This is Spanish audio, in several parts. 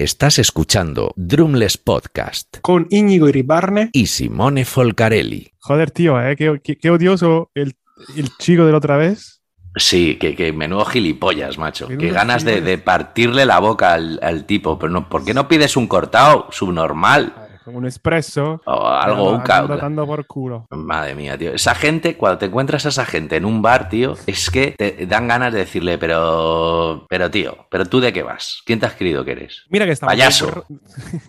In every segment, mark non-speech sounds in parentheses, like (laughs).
Estás escuchando Drumless Podcast con Íñigo Iribarne. y Simone Folcarelli. Joder, tío, ¿eh? qué, qué- qué odioso el, el chico de la otra vez. Sí, que, que menudo gilipollas, macho. Menudo Qué ganas de partirle la boca al, al tipo. Pero no, ¿por qué no pides un cortado subnormal? Un espresso. O algo, un ca ca- dando por culo. Madre mía, tío. Esa gente, cuando te encuentras a esa gente en un bar, tío, es que te dan ganas de decirle, pero. Pero, tío, ¿pero tú de qué vas? ¿Quién te has creído que eres? Mira que estamos Payaso. De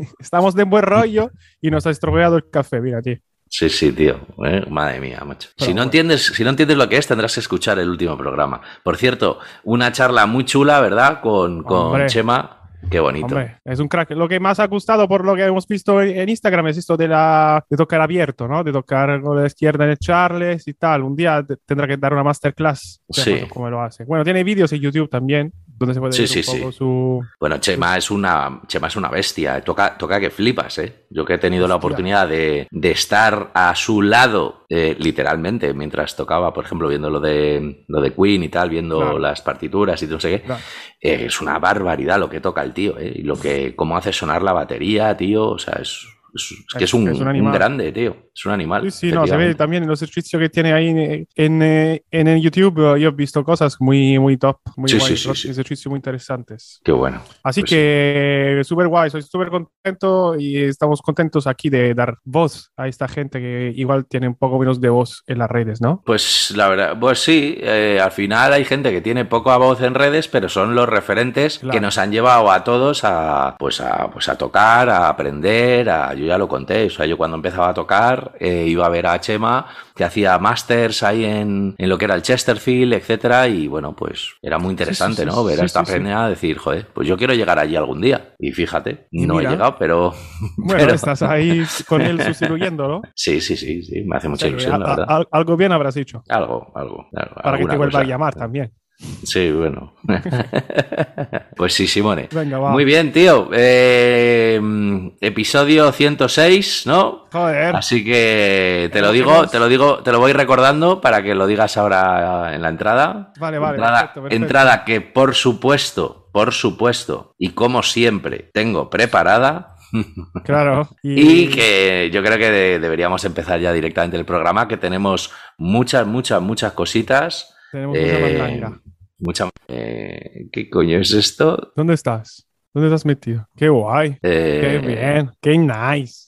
(laughs) estamos de buen rollo y nos ha estropeado el café, mira, tío. Sí, sí, tío. Eh, Madre mía, macho. Pero Si no, entiendes, si no entiendes lo que es, tendrás que escuchar el último programa. Por cierto, una charla muy chula, ¿verdad? Con, con. Chema. Qué bonito. Hombre, es un crack. Lo que más ha gustado por lo que hemos visto en Instagram es esto de la de tocar abierto, ¿no? De tocar con la izquierda en el Charles y tal. Un día te- tendrá que dar una masterclass Sí. cómo lo hace. Bueno, tiene vídeos en YouTube también, donde se puede Sí, ver sí, un poco sí. su... Bueno, Chema es una, Chema es una bestia. Toca, toca que flipas, ¿eh? Yo que he tenido la oportunidad de, de estar a su lado, eh, literalmente, mientras tocaba, por ejemplo, viendo lo de, lo de Queen y tal, viendo Claro. las partituras y no sé qué. Claro. Eh, es una barbaridad lo que toca el tío, ¿eh? Y lo que, cómo hace sonar la batería, tío. O sea, es, es, es que es un, Es un un grande, tío. Es un animal. Sí, sí, no, se ve también en los ejercicios que tiene ahí en, en, en YouTube. eh, Yo he visto cosas muy, muy top, muy Sí, guay, sí, sí. ejercicios muy interesantes. Qué bueno. Así Pues que súper guay, soy súper contento y estamos contentos aquí de dar voz a esta gente que igual tiene un poco menos de voz en las redes, ¿no? Pues la verdad, pues sí, eh, al final hay gente que tiene poca voz en redes, pero son los referentes Claro. que nos han llevado a todos a pues a pues a tocar, a aprender, a yo ya lo conté, o sea, yo cuando empezaba a tocar eh, iba a ver a Chema que hacía masters ahí en, en lo que era el Chesterfield, etcétera, y bueno, pues era muy interesante, sí, ¿no? Ver a esta peña decir, joder, pues yo quiero llegar allí algún día. Y fíjate, no mira. he llegado, pero (laughs) Bueno, pero- estás ahí con él sustituyéndolo. (laughs) sí, sí, sí, sí, me hace mucha ilusión, la verdad. algo bien habrás hecho Algo, algo, algo, para que te vuelva a llamar también. Sí, bueno. (laughs) pues sí, Simone. Venga, va. Muy bien, tío. Eh, episodio 106, ¿no? Joder, Así que te lo digo, te lo digo, te lo voy recordando para que lo digas ahora en la entrada. Vale, vale, Entrada, perfecto, perfecto. entrada que por supuesto, por supuesto, y como siempre, tengo preparada. (laughs) claro. Y que yo creo que de- deberíamos empezar ya directamente el programa, que tenemos muchas, muchas, muchas cositas. tenemos mucha Eh, mandanga. Mucha- eh, ¿Qué coño es esto? ¿Dónde estás? ¿Dónde estás metido? Qué guay. Eh, Qué bien. Qué nice.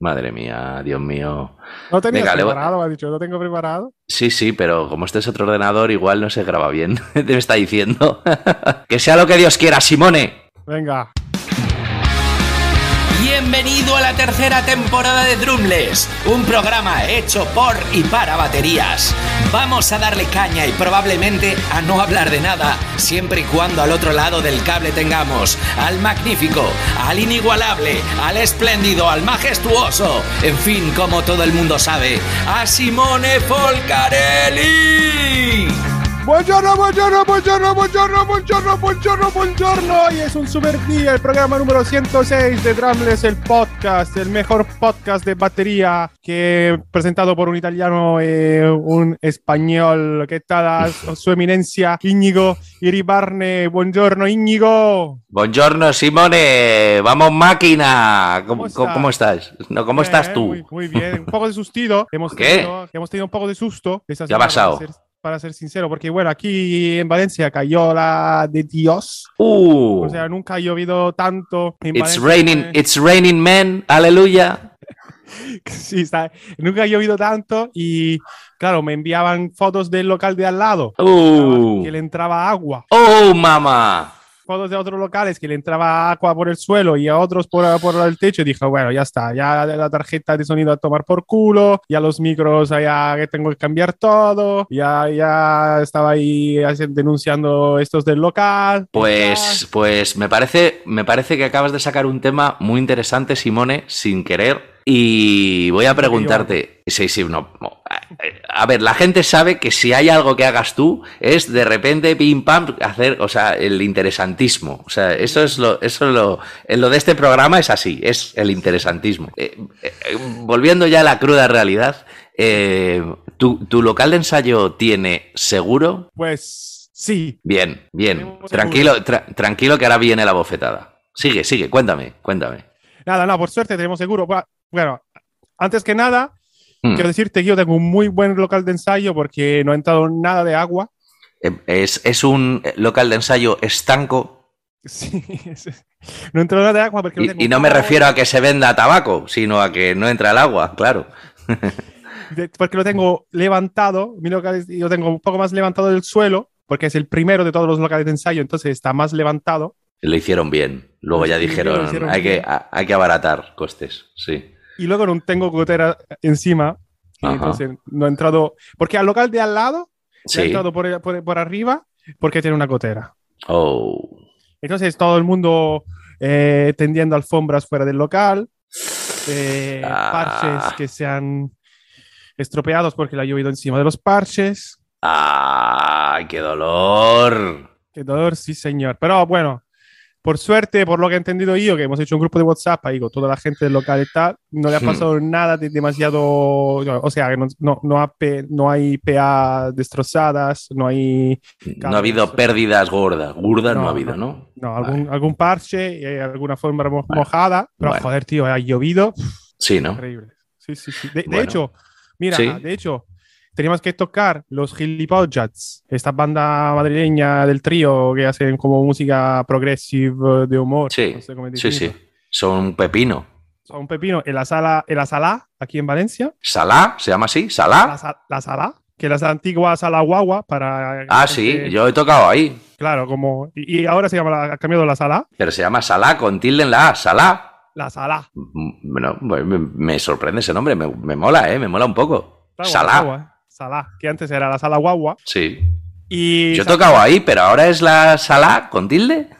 Madre mía, Dios mío. No voy- preparado, me ha dicho. No tengo preparado. Sí, sí, pero como este es otro ordenador, igual no se graba bien. (laughs) Te me está diciendo. (laughs) que sea lo que Dios quiera, Simone. Venga. Bienvenido a la tercera temporada de Drumless, un programa hecho por y para baterías. Vamos a darle caña y probablemente a no hablar de nada, siempre y cuando al otro lado del cable tengamos al magnífico, al inigualable, al espléndido, al majestuoso, en fin, como todo el mundo sabe, a Simone Folcarelli. Buongiorno, buongiorno, buongiorno, buongiorno, buongiorno, buongiorno, buongiorno. Hoy es un super día, el programa número 106 de Drumless, el podcast, el mejor podcast de batería que presentado por un italiano y un español. ¿Qué tal, su eminencia Íñigo Iribarne? Buongiorno, Íñigo. Buongiorno, Simone. Vamos, máquina. ¿Cómo, ¿Cómo estás? cómo estás? No, ¿Cómo Bien, estás tú? Muy, muy bien, un poco de sustido. (laughs) Hemos ¿Qué? Tenido, hemos tenido un poco de susto. esta ¿Qué ha pasado? Para ser, sincero, porque bueno, aquí en Valencia cayó la de Dios. Uh, O sea, nunca ha llovido tanto. en it's Valencia, raining, it's raining men. Aleluya. (laughs) Sí, está. Nunca ha llovido tanto y claro, me enviaban fotos del local de al lado Uh. que le entraba agua. Oh, mamá. Fotos de otros locales que le entraba agua por el suelo y a otros por, por el techo. Y dije, bueno, ya está, ya la tarjeta de sonido a tomar por culo, ya los micros, ya que tengo que cambiar todo, ya, ya estaba ahí denunciando estos del local. Pues, pues me parece, me parece que acabas de sacar un tema muy interesante, Simone, sin querer. Y voy a preguntarte. Sí, sí, no. A ver, la gente sabe que si hay algo que hagas tú, es de repente pim pam hacer, o sea, el interesantismo. O sea, eso es lo, eso es lo, en lo de este programa es así, es el interesantismo. Eh, eh, volviendo ya a la cruda realidad, eh, ¿tu, tu local de ensayo tiene seguro? Pues sí, Bien, bien. Tranquilo, tra- tranquilo que ahora viene la bofetada. Sigue, sigue, cuéntame, cuéntame. nada, no, por suerte tenemos seguro. Bu- Bueno, antes que nada, Hmm. quiero decirte que yo tengo un muy buen local de ensayo porque no ha entrado nada de agua. Eh, Es, es un local de ensayo estanco Sí, (laughs) es- no entró nada de agua porque y, tengo y no me refiero a que se venda tabaco, sino a que no entra el agua, claro. (laughs) porque lo tengo levantado, mi local yo tengo un poco más levantado del suelo, porque es el primero de todos los locales de ensayo, entonces está más levantado. Lo hicieron bien. Luego ya Sí, dijeron, hay que, bien. hay que abaratar costes. Sí. Y luego no tengo gotera encima, Ajá. entonces no ha entrado, porque al local de al lado Sí. entrado por, por- por arriba porque tiene una gotera. Oh. Entonces todo el mundo eh, tendiendo alfombras fuera del local, eh, Ah. parches que se han estropeados porque le ha llovido encima de los parches. ¡Ay, qué dolor! Qué dolor, sí, señor. Pero bueno, por suerte, por lo que he entendido yo, que hemos hecho un grupo de WhatsApp ahí con toda la gente del local y tal, no le ha Hmm. pasado nada de demasiado. O sea, no, no, no, ha no hay PA destrozadas, no hay. No ha habido pérdidas gordas. Gordas no, No, ha habido, no. ¿no? Algún, algún parche, eh, alguna forma mo- mojada. Pero bueno. joder, tío, ha llovido. Sí, ¿no? Increíble. Sí, sí, sí. De, de Bueno. hecho, mira, Sí. de hecho, teníamos que tocar los Gilipollas, esta banda madrileña del trío que hacen como música progressive de humor. Sí, no sé cómo sí, sí. Son un pepino. Son un pepino en la sala, en la sala, aquí en Valencia. ¿Salá? ¿Se llama así? La, ¿Salá? sa- la sala, que es la antigua sala guagua para. Ah, sí, yo he tocado ahí. Claro, como. Y, ahora se llama, la- ha cambiado la sala. Pero se llama Salá con tilde en la A. Salá. La sala. Mm, Bueno, me, me sorprende ese nombre. Me, me mola, ¿eh? Me mola un poco. Está Salá. Sala, que antes era la sala guagua. Sí. Y Yo he tocado ahí, pero ahora es la Salá con tilde.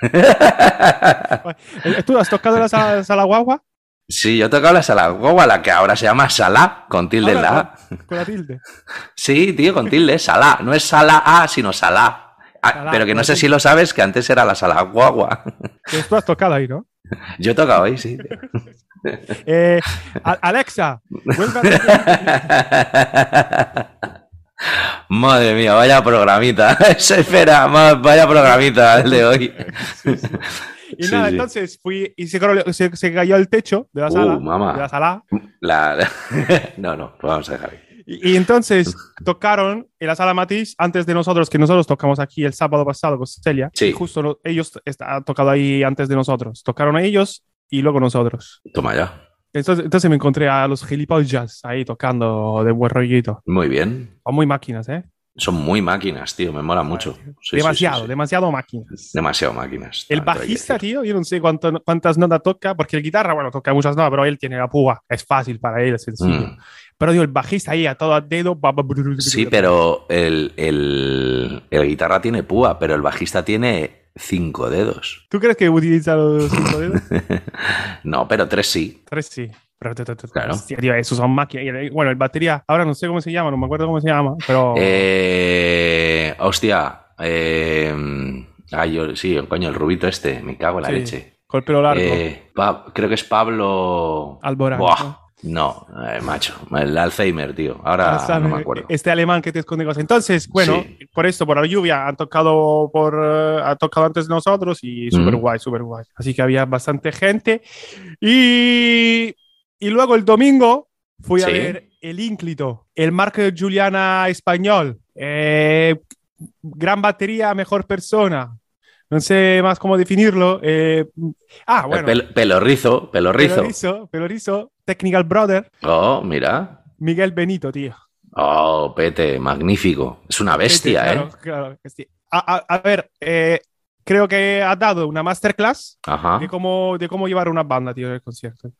(laughs) ¿Tú has tocado la sala, sala guagua? Sí, yo he tocado la Salá guagua, la que ahora se llama Salá con tilde en la A. con, la tilde. (laughs) Sí, tío, con tilde, Salá. No es Salá A, sino Salá. Ah, pero que no sé tilde. si lo sabes, que antes era la Salá guagua. Que tú has tocado ahí, ¿no? (laughs) Yo he tocado ahí, sí. (laughs) Eh, Alexa, vuelve. (laughs) Madre mía, vaya programita. (laughs) Espera, ma- vaya programita el de hoy. Y Sí, nada, sí. entonces fui y se, se, se cayó el techo de la Uh, sala. mamá. De la sala. La- No, no, pues vamos a dejar ahí. Y, y entonces tocaron en la sala Matiz antes de nosotros, que nosotros tocamos aquí el sábado pasado con Celia. Sí. Y justo ellos han tocado ahí antes de nosotros. Tocaron a ellos y luego nosotros. Toma ya. Entonces, entonces me encontré a los gilipollas ahí tocando de buen rollito. Muy bien. Son muy máquinas, ¿eh? Son muy máquinas, tío. Me mola mucho. Sí, demasiado, sí, sí. demasiado máquinas. Demasiado máquinas. El bajista, tío, yo no sé cuánto- cuántas notas toca, porque el guitarra, bueno, toca muchas notas, pero él tiene la púa. Es fácil para él, es sencillo. Mm. Pero digo, el bajista ahí a todo a dedo. Sí, pero el, el, el guitarra tiene púa, pero el bajista tiene cinco dedos. ¿Tú crees que utiliza los cinco dedos? (laughs) no, pero tres sí. Tres sí. Pero, Claro. hostia, tío, esos son máquinas. Bueno, el batería, ahora no sé cómo se llama, no me acuerdo cómo se llama, pero. Eh, hostia. Eh, ay, yo, sí, coño, el rubito este. Me cago en la Sí, leche. Con el pelo largo. Eh, creo que es Pablo. Alborán, Buah, ¿no? No, eh, macho. El Alzheimer, tío. Ahora no me acuerdo. Este alemán que te esconde cosas. Entonces, bueno, Sí. por esto, por la lluvia, han tocado por eh, han tocado antes de nosotros y súper Mm. guay, súper guay. Así que había bastante gente. Y, y luego el domingo fui a Sí. ver el ínclito, el Marco Juliana español. Eh, gran batería, mejor persona. No sé más cómo definirlo. Eh, ah, bueno. Pel- pelo rizo, pelo rizo. Pelorizo, Pelorizo, Technical Brother, Oh, mira. Miguel Benito, tío. Oh, Pete, magnífico. Es una bestia, Claro, ¿eh? claro que sí. A, a- a ver, eh, creo que ha dado una masterclass Ajá. de cómo, de cómo llevar una banda, tío, en el concierto.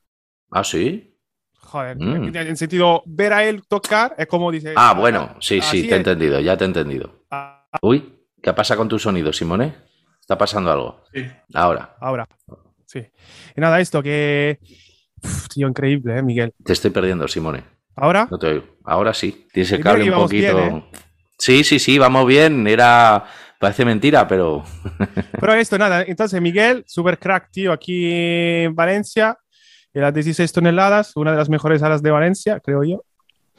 Ah, sí. Joder, Mm. en sentido, ver a él tocar es como dice. Ah, bueno, sí, así sí, te he entendido, ya te he entendido. Ah, Uy, ¿qué pasa con tu sonido, Simone? ¿Está pasando algo? Sí. Ahora, ahora, sí. Y nada, esto que. Uf, tío, increíble, ¿eh, Miguel? te estoy perdiendo, Simone. Ahora, No te oigo. Ahora sí. Tienes el cable un poquito. bien, ¿eh? Sí, sí, sí, vamos bien. Era. Parece mentira, pero. (laughs) pero esto, nada. Entonces, Miguel, super crack, tío, aquí en Valencia. En las 16 toneladas, una de las mejores alas de Valencia, creo yo.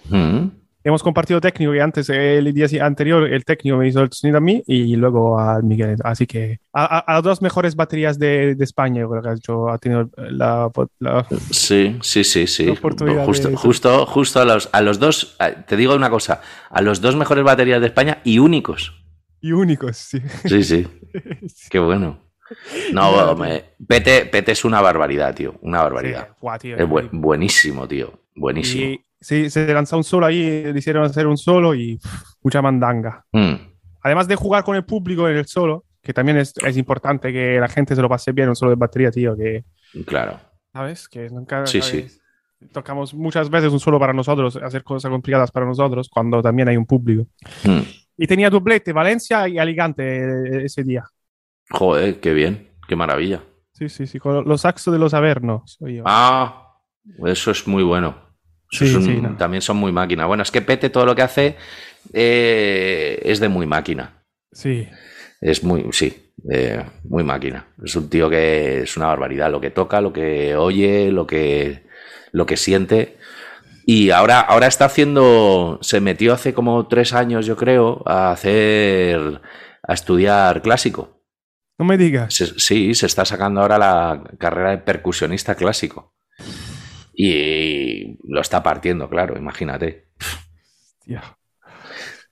Mm. Hemos compartido técnico que antes, el día anterior, el técnico me hizo el sonido a mí y luego a Miguel. Así que a, a- a las dos mejores baterías de, de España, yo creo que ha, hecho- ha tenido la, la- Sí, sí, sí, sí. Justo, de- justo, justo a los, a los dos. Te digo una cosa. A los dos mejores baterías de España y únicos. y únicos, sí. Sí, sí. (laughs) Qué bueno. No, me- Pete, Pete es una barbaridad, tío. Una barbaridad. Sí, guau, tío, Es buen- buenísimo, tío. Buenísimo. Y sí, se lanzó un solo ahí, le hicieron hacer un solo y pff, mucha mandanga. Mm. Además de jugar con el público en el solo, que también es, es importante que la gente se lo pase bien, un solo de batería, tío, que, Claro. ¿sabes? Que nunca... Sí, ¿sabes? Tocamos muchas veces un solo para nosotros, hacer cosas complicadas para nosotros, cuando también hay un público. Mm. Y tenía doblete, Valencia y Alicante eh, ese día. Joder, qué bien. Qué maravilla. Sí, sí, sí, con los saxos de los Avernos. soy yo. Ah, eso es muy bueno. Sí, es un- sí, no. También son muy máquina. Bueno, es que Pete todo lo que hace eh, es de muy máquina. Sí, Es muy, sí, eh, muy máquina. Es un tío que es una barbaridad. Lo que toca, lo que oye, lo que, lo que siente. Y ahora, ahora está haciendo, se metió hace como tres años, yo creo, a hacer, a estudiar clásico. no me digas. Se- sí, se está sacando ahora la carrera de percusionista clásico. Y lo está partiendo, claro, imagínate.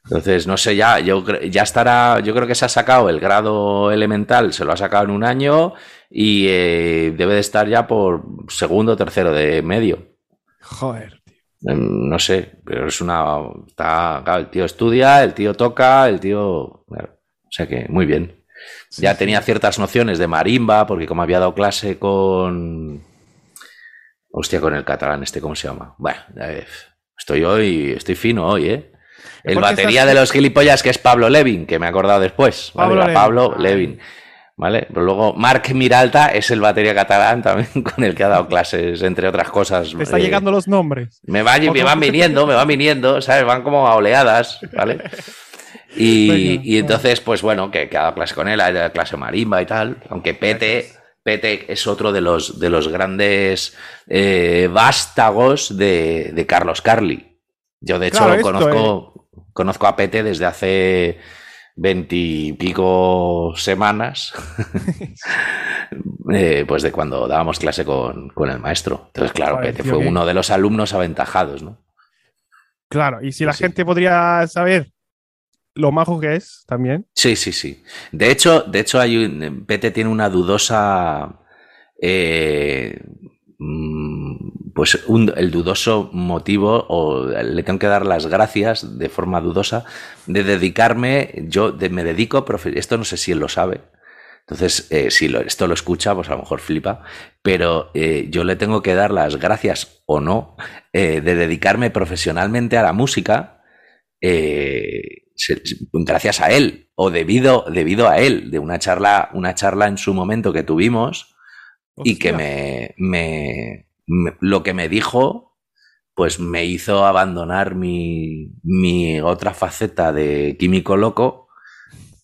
Entonces, no sé, ya, yo ya estará, yo creo que se ha sacado el grado elemental, se lo ha sacado en un año y eh, debe de estar ya por segundo o tercero de medio. Joder, tío. Em, No sé, pero es una. Está, claro, el tío estudia, el tío toca, el tío. o sea que, muy bien. Sí, ya sí. tenía ciertas nociones de marimba, porque como había dado clase con. Hostia, con el catalán, este, ¿cómo se llama? Bueno, eh, estoy hoy, estoy fino hoy, ¿eh? El ¿Por qué batería estás- de los gilipollas, que es Pablo Levin, que me he acordado después. ¿vale? Pablo Levin. Pablo. Levin. ¿Vale? Pero luego Marc Miralta es el batería catalán también (laughs) con el que ha dado clases, entre otras cosas. Te está eh, llegando los nombres. me, va- me van (laughs) viniendo, me van viniendo, ¿sabes? Van como a oleadas, ¿vale? Y, y entonces, pues bueno, que, que ha dado clase con él, ha dado clase marimba y tal, aunque Pete, Pete es otro de los, de los grandes eh, vástagos de, de Carlos Carli. Yo, de hecho, Claro, esto, conozco, conozco a Pete desde hace veintipico semanas, (laughs) eh, pues de cuando dábamos clase con, con el maestro. Entonces, claro, Pete fue uno de los alumnos aventajados, ¿no? Claro, y si la Sí. gente podría saber lo majo que es también. Sí, sí, sí. De hecho, de hecho hay un, Pete tiene una dudosa, eh, mm, pues un- el dudoso motivo, o le tengo que dar las gracias de forma dudosa, de dedicarme, yo me dedico, esto no sé si él lo sabe, entonces eh, si lo- esto lo escucha, pues a lo mejor flipa, pero eh, yo le tengo que dar las gracias o no de dedicarme profesionalmente a la música. Se- gracias a él o debido, debido a él, de una charla, una charla en su momento que tuvimos y que me, me- me- lo que me dijo, pues me hizo abandonar mi, mi otra faceta de químico loco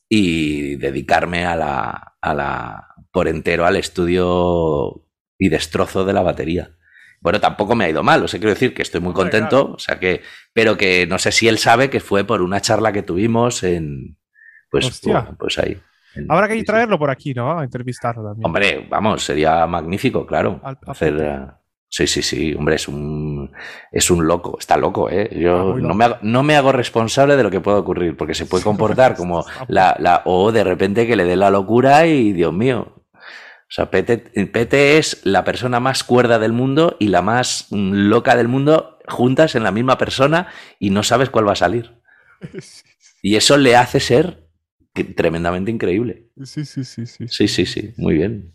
y dedicarme a la, a la, por entero al estudio y destrozo de la batería. Bueno, tampoco me ha ido mal, o sea, quiero decir que estoy muy contento, o sea que, pero que no sé si él sabe que fue por una charla que tuvimos en, pues, Hostia. pues, ahí. en- Habrá que traerlo por aquí, ¿no? A entrevistarlo también. Hombre, vamos, sería magnífico, claro. Al- Hacer, eh, sí, sí, sí, hombre, es un, es un loco, está loco, ¿eh? Yo no me, hago, no me hago responsable de lo que pueda ocurrir, porque se puede (laughs) comportar como la, la, o de repente que le dé la locura y, Dios mío. O sea, Pete, Pete es la persona más cuerda del mundo y la más loca del mundo juntas en la misma persona y no sabes cuál va a salir. (laughs) Y eso le hace ser tremendamente increíble. Sí, sí, sí, sí. Sí, sí, sí, muy bien.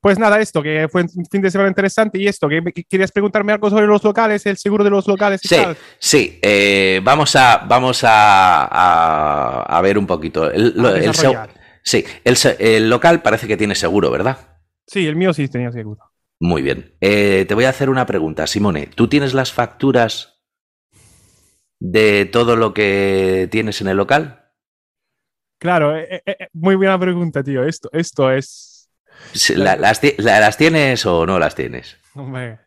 Pues nada, esto, que fue un fin de semana interesante y esto, que, querías preguntarme algo sobre los locales, el seguro de los locales y Sí, tal. sí. eh, vamos a, vamos a, a- a ver un poquito. El. Sí, el, local parece que tiene seguro, ¿verdad? Sí, el mío sí tenía seguro. Muy bien. Eh, te voy a hacer una pregunta, Simone. ¿Tú tienes las facturas de todo lo que tienes en el local? Claro, eh, eh, muy buena pregunta, tío. Esto, esto es. La- las, ti- la- ¿Las tienes o no las tienes? hombre.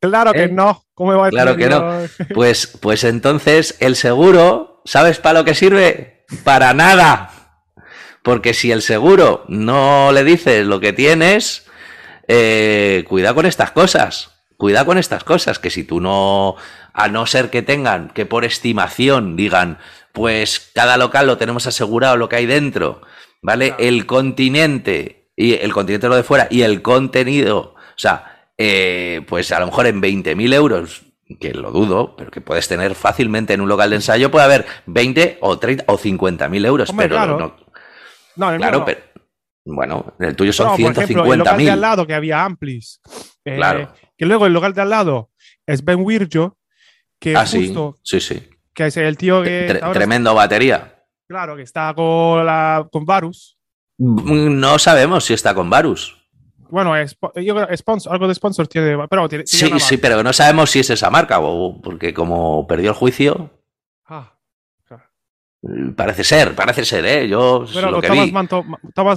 Claro que no. ¿Cómo va a Claro que yo- (laughs) Pues, pues entonces el seguro, ¿sabes para lo que sirve? Para nada. Porque si el seguro no le dices lo que tienes, eh, cuidado con estas cosas. Cuidado con estas cosas, que si tú no, a no ser que tengan, que por estimación digan, pues cada local lo tenemos asegurado lo que hay dentro, ¿vale? El continente, y el continente lo de fuera, y el contenido, o sea, eh, pues a lo mejor en 20.000 euros, que lo dudo, pero que puedes tener fácilmente en un local de ensayo, puede haber 20 o 30 o 50.000 euros, Hombre, pero claro. no, claro, no. pero bueno, el tuyo son No, por ejemplo, el local de 150.000. al lado que había Amplis. eh, Claro. Que luego el local de al lado es Ben Wirjo, que Ah, sí, justo, sí, sí. que es el tío que. Tre- tremendo batería. Claro, que está con, la, con Varus. Mm, No sabemos si está con Varus. Bueno, es, yo creo sponsor, algo de sponsor tiene. Pero tiene, tiene Sí, sí, pero no sabemos si es esa marca, o- porque como perdió el juicio, Ah, claro. parece ser, parece ser, ¿eh? Yo Pero lo que Thomas, vi. Manto,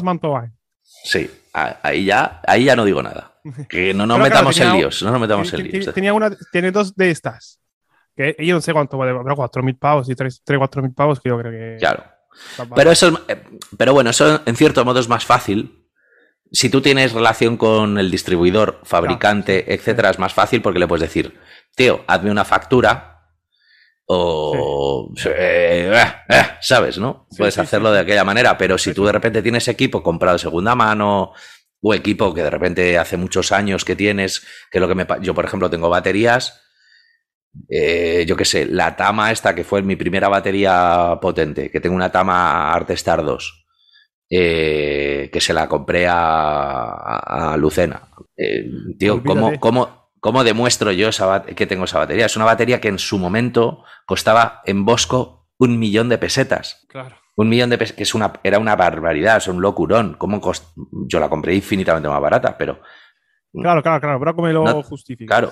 Mantovani. Sí, ahí ya, ahí ya no digo nada. (laughs) Que no nos Pero metamos en líos, no nos metamos en líos. Tenía, una, tiene dos de estas. Que yo no sé cuánto vale, pero 4.000 pavos y 3, 4 mil pavos que yo creo que. Claro. Pero eso, es- eh, pero bueno, eso en cierto modo es más fácil. Si tú tienes relación con el distribuidor, fabricante, etcétera, es más fácil porque le puedes decir, tío, hazme una factura o eh, eh, eh, sabes, ¿no? Sí, puedes sí, hacerlo de aquella manera, pero si tú de repente tienes equipo comprado de segunda mano o equipo que de repente hace muchos años que tienes, que lo que me yo por ejemplo tengo baterías eh, yo qué sé, la Tama esta que fue mi primera batería potente, que tengo una Tama Artestar 2, eh, que se la compré a, Lucena. Eh, tío, ¿cómo, cómo, cómo demuestro yo esa que tengo esa batería? Es una batería que en su momento costaba en Bosco un millón de pesetas. Claro. Un millón de pesetas, que es una, era una barbaridad, es un locurón. ¿Cómo cost- Yo la compré infinitamente más barata, pero Claro, claro, claro. Pero ¿cómo lo No, justifica? Claro.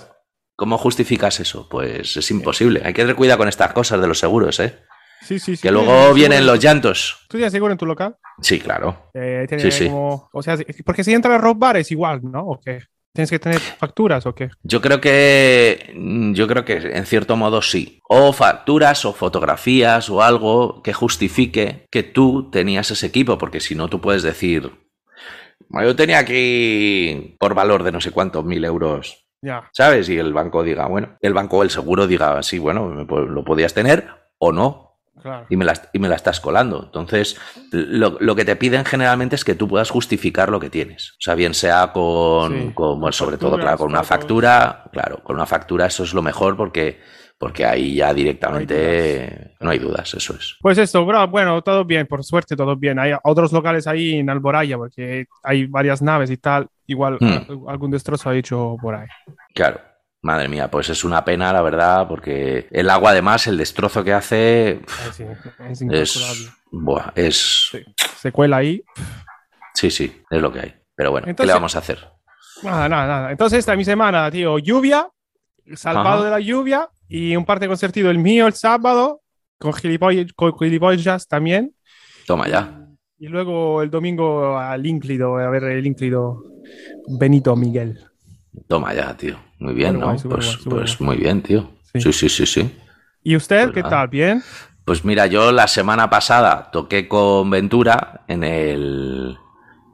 ¿Cómo justificas eso? Pues es imposible. Hay que tener cuidado con estas cosas de los seguros, ¿eh? Sí, sí, sí. Que ¿Tú luego vienen los llantos. ¿Tú tienes seguro en tu local? Sí, claro. Eh, Sí, como- o sea, porque si entra a robar es igual, ¿no? ¿O qué? ¿Tienes que tener facturas o qué? Yo creo que. Yo creo que en cierto modo sí. O facturas o fotografías o algo que justifique que tú tenías ese equipo. Porque si no, tú puedes decir. "Bueno, Yo tenía aquí por valor de no sé cuántos mil euros Ya. ¿sabes? Y el banco diga, bueno, el banco o el seguro diga, sí, bueno, po- lo podías tener o no, Claro. y me la, y me la estás colando. Entonces, lo, lo que te piden generalmente es que tú puedas justificar lo que tienes. O sea, bien sea con, Sí, con- sobre todo, claro, con una factura, claro, con una factura eso es lo mejor porque, porque ahí ya directamente no hay dudas, eso es. Pues esto, bro, bueno, todo bien, por suerte todo bien. Hay otros locales ahí en Alboraya porque hay varias naves y tal. Igual Hmm. algún destrozo ha hecho por ahí. Claro. Madre mía, pues es una pena, la verdad, porque el agua, además, el destrozo que hace sí, es es. Buah, es. Sí. Se cuela ahí. Sí, sí, es lo que hay. Pero bueno, ¿qué Entonces- le vamos a hacer? Nada, nada, nada. Entonces, esta es mi semana, tío. Lluvia, salvado Ajá. de la lluvia y un parte concertido el mío el sábado, con gilipollas, con gilipollas también. Toma ya. Y luego el domingo al Ínclido, a ver el Ínclido Benito Miguel. Toma ya, tío. Muy bien, ¿no? Pues, pues muy bien, tío. Sí. Sí, sí, sí, sí. ¿Y usted Pues qué nada. tal? ¿Bien? Pues mira, yo la semana pasada toqué con Ventura en el.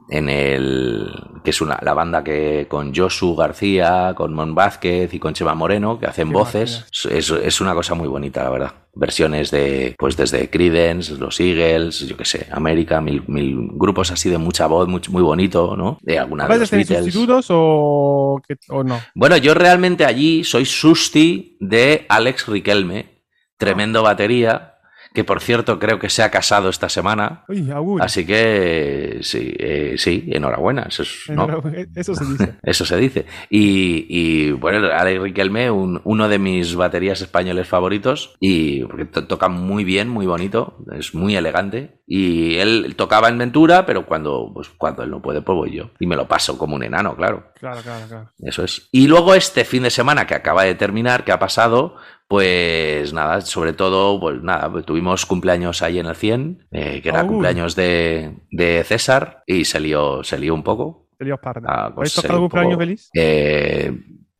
En el. que es una, la banda que con Josu García, con Mon Vázquez y con Chema Moreno, que hacen Qué voces. Es, es una cosa muy bonita, la verdad. Versiones de. Pues desde Creedence, los Eagles, yo qué sé, América, mil, mil grupos así de mucha voz, muy, muy bonito, ¿no? De alguna ¿A de los Beatles. sustitutos o, o no? Bueno, yo realmente allí soy susti de Alex Riquelme, tremendo batería, que por cierto creo que se ha casado esta semana. Uy. Así que sí, eh, sí, enhorabuena. Eso, es- ¿no? Enhorabuena. Eso se dice. (laughs) Eso se dice. Y, y, bueno, Alex Riquelme, un- uno de mis baterías españoles favoritos, y porque to- toca muy bien, muy bonito, es muy elegante. Y él tocaba en Ventura, pero cuando, pues, cuando él no puede, pues voy yo. Y me lo paso como un enano, claro. Claro, claro, claro. Eso es. Y luego este fin de semana que acaba de terminar, que ha pasado, pues nada, sobre todo, pues nada, pues tuvimos cumpleaños ahí en el 100, eh, que era cumpleaños de, de César, y se lió, se lió un poco. Te lío parda. Ah, pues ¿Habéis se tocado lió cumpleaños poco. feliz? Eh,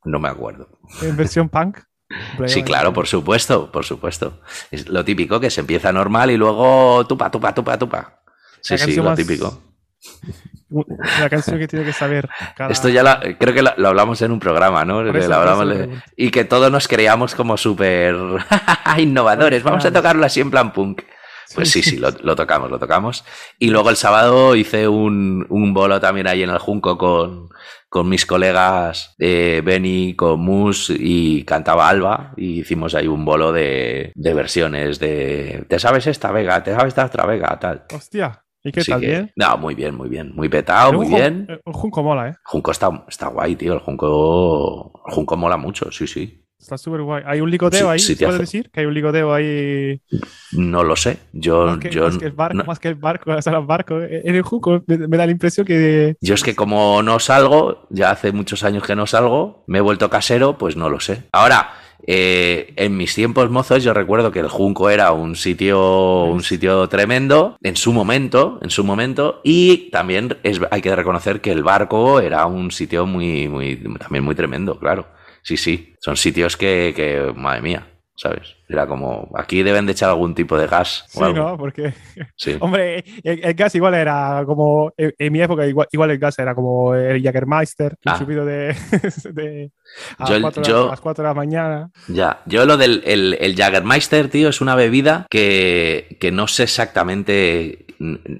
no me acuerdo. En versión punk. (laughs) Sí, claro, por supuesto, por supuesto. Es lo típico que se empieza normal y luego tupa, tupa, tupa, tupa. Sí, sí, lo típico. La canción que tiene que saber cada... Esto ya la- creo que lo, lo hablamos en un programa, ¿no? Eso- hablamos de- y que todos nos creíamos como súper (laughs) innovadores. Vamos a tocarlo así en plan punk. Pues sí, sí, lo, lo tocamos, lo tocamos. Y luego el sábado hice un, un bolo también ahí en el Junco con, con mis colegas eh, Benny, con Mus y cantaba Alba. Y hicimos ahí un bolo de, de versiones de ¿Te sabes esta vega? ¿Te sabes esta otra vega? Tal. Hostia. ¿Y qué Así tal? que- ¿Bien? No, muy bien, muy bien. Muy petado, muy Junco- bien. El Junco mola, ¿eh? Junco está, está guay, tío. El Junco, el Junco mola mucho, sí, sí. Está súper guay. ¿Hay un licoteo Sí, ahí? sí, ¿Puedes hace- decir? Que hay un licoteo ahí... No lo sé. Yo, Más que, yo, más que el barco, no- más que el barco, (laughs) o sea, el barco. En el Junco me, me da la impresión que... yo es que como no salgo, ya hace muchos años que no salgo, me he vuelto casero, pues no lo sé. Ahora, eh, en mis tiempos mozos, yo recuerdo que el Junco era un sitio, un sitio tremendo en su momento, en su momento, y también es, hay que reconocer que el barco era un sitio muy, muy, también muy tremendo, claro. Sí, sí. Son sitios que, que madre mía, ¿sabes? Era como, aquí deben de echar algún tipo de gas. o Sí, algo. ¿no? Porque, Sí. (laughs) hombre, el, el gas igual era como... En, en mi época igual, igual el gas era como el Jägermeister, el Ah. chupido de... (laughs) de a, Yo- las cuatro, yo- a las 4 de la mañana. Ya, yo lo del el, el Jägermeister, tío, es una bebida que, que no sé exactamente,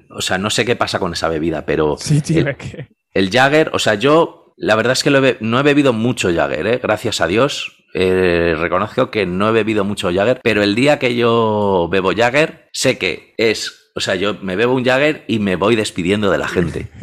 o sea, no sé qué pasa con esa bebida, pero Sí, tío, el, es que... el Jagger, o sea, yo la verdad es que lo he be- no he bebido mucho Jagger, ¿eh? gracias a Dios. Eh, reconozco que no he bebido mucho Jagger, pero el día que yo bebo Jagger, sé que es, o sea, yo me bebo un Jagger y me voy despidiendo de la gente. (laughs)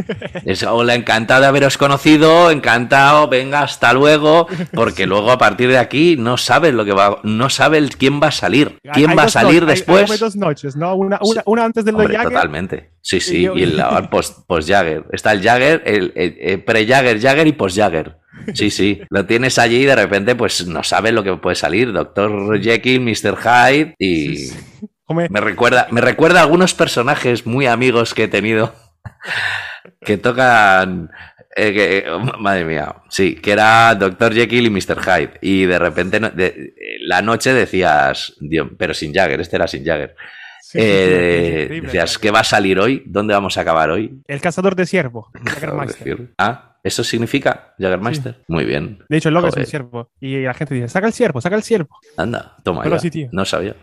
Es, hola, encantado de haberos conocido, encantado, venga, hasta luego, porque luego a partir de aquí no sabes lo que va, no sabes quién va a salir, quién hay va a salir no- hay- hay después. dos noches, ¿no? Una, una, antes del Hombre, Jagger totalmente. Sí, sí, yo- y el la- (laughs) post, post Jagger. Está el Jagger, el, el- el pre-Jagger, Jagger y post Jagger. Sí, sí. Lo tienes allí y de repente, pues no sabes lo que puede salir. Doctor Jekyll, Mr. Hyde y. Sí, sí. Hombre, Me recuerda, me recuerda a algunos personajes muy amigos que he tenido (laughs) que tocan. eh, que- madre mía, sí, que era Dr. Jekyll y Mr. Hyde. Y de repente, no- de- la noche decías, Dios, pero sin Jagger, este era sin Jagger. sí, Eh, decías, ¿qué va a salir hoy? ¿Dónde vamos a acabar hoy? El cazador de ciervo, Acabo de decir. Ah, ¿eso significa Jaggermeister? Muy bien. De hecho, el logo es un Joder. ciervo. Y la gente dice, saca el ciervo, saca el ciervo. Anda, toma Pero ya. sí, tío. No sabía.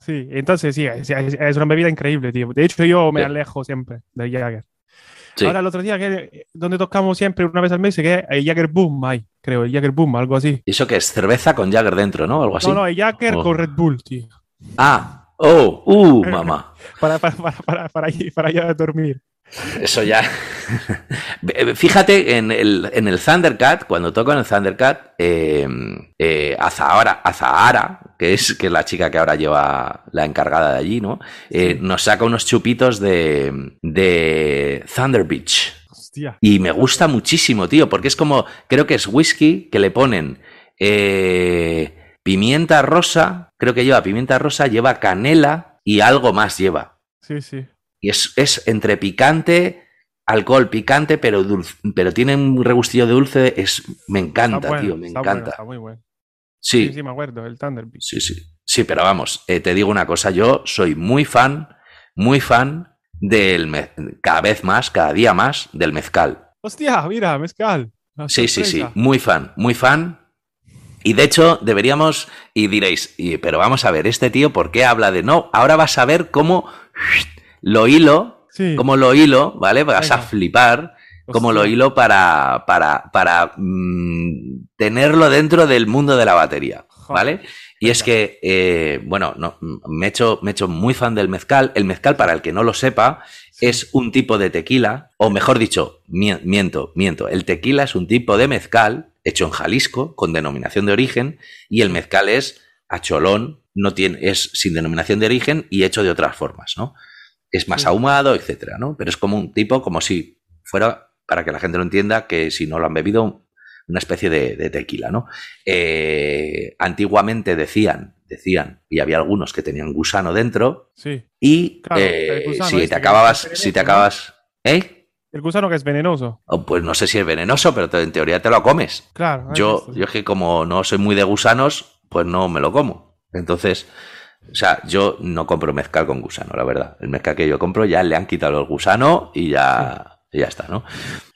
Sí, entonces sí, es, es- es una bebida increíble, tío. De hecho, yo me Sí. alejo siempre del Jagger. Sí. Ahora, el otro día, que, donde tocamos siempre una vez al mes, que el Jagger Boom hay, creo, el Jagger Boom, algo así. ¿Y eso que es? Cerveza con Jagger dentro, ¿no? Algo así. No, no, el Jagger Oh. con Red Bull, tío. Ah, oh, uh, mamá. (laughs) Para, para, para, para, para, ir, para ir a dormir. Eso ya. Fíjate en el, en el Thundercat, cuando toco en el Thundercat, eh, eh, Azahara, Azahara, que es, que es la chica que ahora lleva la encargada de allí, ¿no? Eh, nos saca unos chupitos de, de Thunder Beach. Hostia. Y me gusta muchísimo, tío, porque es como, creo que es whisky que le ponen eh, pimienta rosa, creo que lleva pimienta rosa, lleva canela y algo más lleva. Sí, sí. Y es, es entre picante, alcohol picante, pero dulce, pero tiene un regustillo de dulce, es, me encanta, bueno, tío, me está bueno, encanta. está muy bueno. Sí, Sí, sí, me acuerdo, el Thunder Beach. sí, sí. Sí, pero vamos, eh, te digo una cosa, yo soy muy fan, muy fan del, cada vez más, cada día más, del mezcal. Hostia, mira, mezcal. Sí, sí, sí, muy fan, muy fan. Y de hecho, deberíamos, y diréis, y- pero vamos a ver, este tío, ¿por qué habla de no? Ahora vas a ver cómo lo hilo, Sí. cómo lo hilo, ¿vale? Vas a flipar cómo lo hilo para, para, para mm, tenerlo dentro del mundo de la batería, ¿vale? Y es que, eh, bueno, no, me, he hecho, me he hecho muy fan del mezcal. El mezcal, para el que no lo sepa, es un tipo de tequila, o mejor dicho, mie- miento, miento. El tequila es un tipo de mezcal hecho en Jalisco, con denominación de origen, y el mezcal es a cholón, no tiene, es sin denominación de origen y hecho de otras formas, ¿no? Es más Sí. ahumado, etcétera, ¿no? Pero es como un tipo, como si fuera, para que la gente lo entienda, que si no lo han bebido, una especie de, de tequila, ¿no? Eh, antiguamente decían, decían, y había algunos que tenían gusano dentro, Sí. y Claro, eh, gusano si este te acababas, si te acabas, ¿eh? El gusano que es venenoso. Oh, Pues no sé si es venenoso, pero te- en teoría te lo comes. Claro. Yo, yo es que como no soy muy de gusanos, pues no me lo como. Entonces, o sea, yo no compro mezcal con gusano, la verdad. El mezcal que yo compro ya le han quitado el gusano y ya, y ya está, ¿no?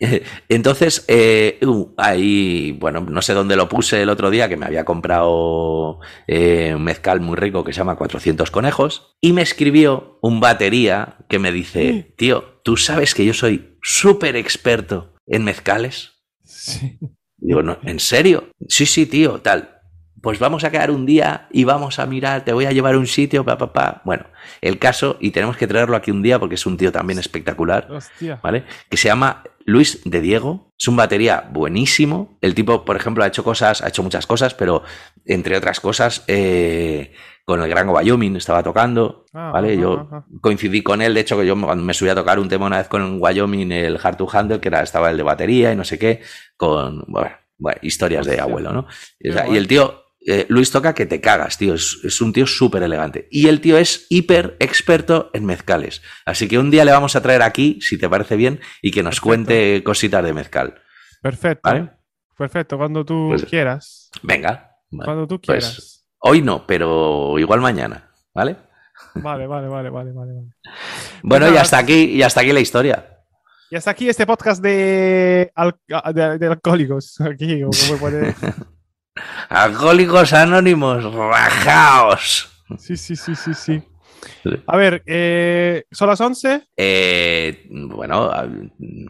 (laughs) Entonces, eh, uh, ahí, bueno, no sé dónde lo puse el otro día, que me había comprado eh, un mezcal muy rico que se llama 400 conejos, y me escribió un batería que me dice, tío, ¿tú sabes que yo soy súper experto en mezcales? Sí. Digo, no, ¿en serio? Sí, sí, tío, tal. Pues vamos a quedar un día y vamos a mirar, te voy a llevar a un sitio, pa, pa, pa. Bueno, el caso, y tenemos que traerlo aquí un día porque es un tío también espectacular, Hostia. ¿vale? Que se llama Luis de Diego. Es un batería buenísimo. El tipo, por ejemplo, ha hecho cosas, ha hecho muchas cosas, pero entre otras cosas, eh, con el Gran Wyoming estaba tocando, Ah, ¿vale? Yo coincidí con él, de hecho, que yo cuando me subí a tocar un tema una vez con Wyoming, el Hard to Handle, que era, estaba el de batería y no sé qué, con bueno, bueno, historias de abuelo, ¿no? Qué O sea, y el tío, eh, Luis toca que te cagas, tío, es, es un tío súper elegante. Y el tío es hiper experto en mezcales. Así que un día le vamos a traer aquí, si te parece bien, y que nos Perfecto. cuente cositas de mezcal. Perfecto. ¿Vale? Perfecto, cuando tú Pues- quieras. Venga. vale. Cuando tú Pues- quieras. Hoy no, pero igual mañana, ¿vale? Vale, vale, vale, vale, vale. vale. Bueno, nada, y hasta aquí, y hasta aquí la historia. Y hasta aquí este podcast de, al- de, de alcohólicos. (laughs) Aquí, como puede- (laughs) Alcohólicos anónimos, rajaos. Sí, sí, sí, sí, sí. A ver, eh, ¿son las 11? Eh, bueno,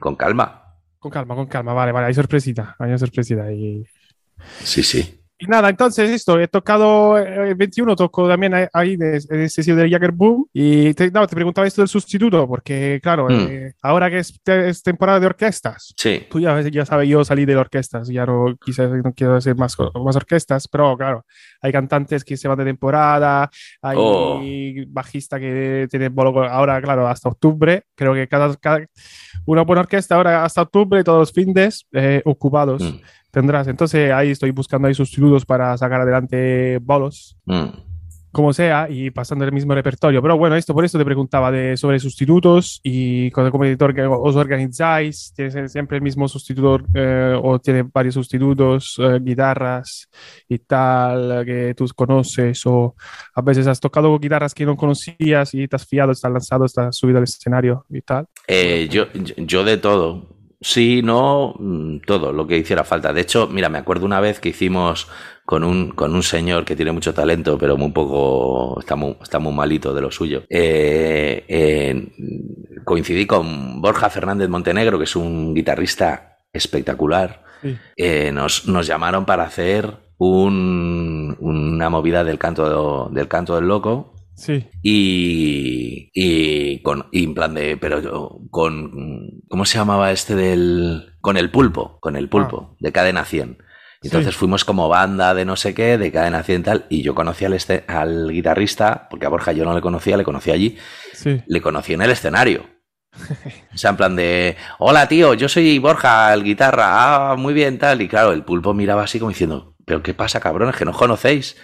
con calma. Con calma, con calma, vale, vale, hay sorpresita, hay una sorpresita. Y, Sí, sí. Y nada, entonces esto, he tocado eh, el 21, toco también ahí- en ese sitio del Jagger Boom. Y te, no, te preguntaba esto del sustituto, porque claro, Mm. eh, ahora que es, es temporada de orquestas, Sí. tú ya, ya sabes, yo salí de las orquestas, ya no, quizás no quiero hacer más, más orquestas, pero claro, hay cantantes que se van de temporada, hay Oh. bajista que tiene bolo ahora, claro, hasta octubre, creo que cada, cada- una buena orquesta ahora hasta octubre, todos los fines eh, ocupados Mm, tendrás. Entonces ahí estoy buscando ahí sustitutos para sacar adelante bolos mm. como sea, y pasando el mismo repertorio. Pero bueno, esto por eso te preguntaba de, sobre sustitutos y compositor que os organizáis, tienes siempre el mismo sustituto eh, o tiene varios sustitutos, eh, guitarras y tal, que tú conoces, o a veces has tocado guitarras que no conocías y te has fiado, estás lanzado, estás subido al escenario y tal. Eh, yo, yo de todo. Sí, no, mm, todo lo que hiciera falta. De hecho, mira, me acuerdo una vez que hicimos con un, con un señor que tiene mucho talento, pero muy poco, está muy, está muy malito de lo suyo. Eh, eh, coincidí con Borja Fernández Montenegro, que es un guitarrista espectacular. Sí. Eh, nos, nos llamaron para hacer un- una movida del canto, del canto del loco Sí. Y, y con y en plan de, pero yo, con, ¿cómo se llamaba este del, con el pulpo, con el pulpo, de cadena 100. Entonces Sí. fuimos como banda de no sé qué, de cadena 100 y tal, y yo conocí al, este, al guitarrista, porque a Borja yo no le conocía, le conocí allí, Sí. le conocí en el escenario. (laughs) O sea, en plan de, hola tío, yo soy Borja, el guitarra, ah, muy bien, tal. Y claro, el pulpo miraba así como diciendo, pero ¿qué pasa, cabrones, que no os conocéis?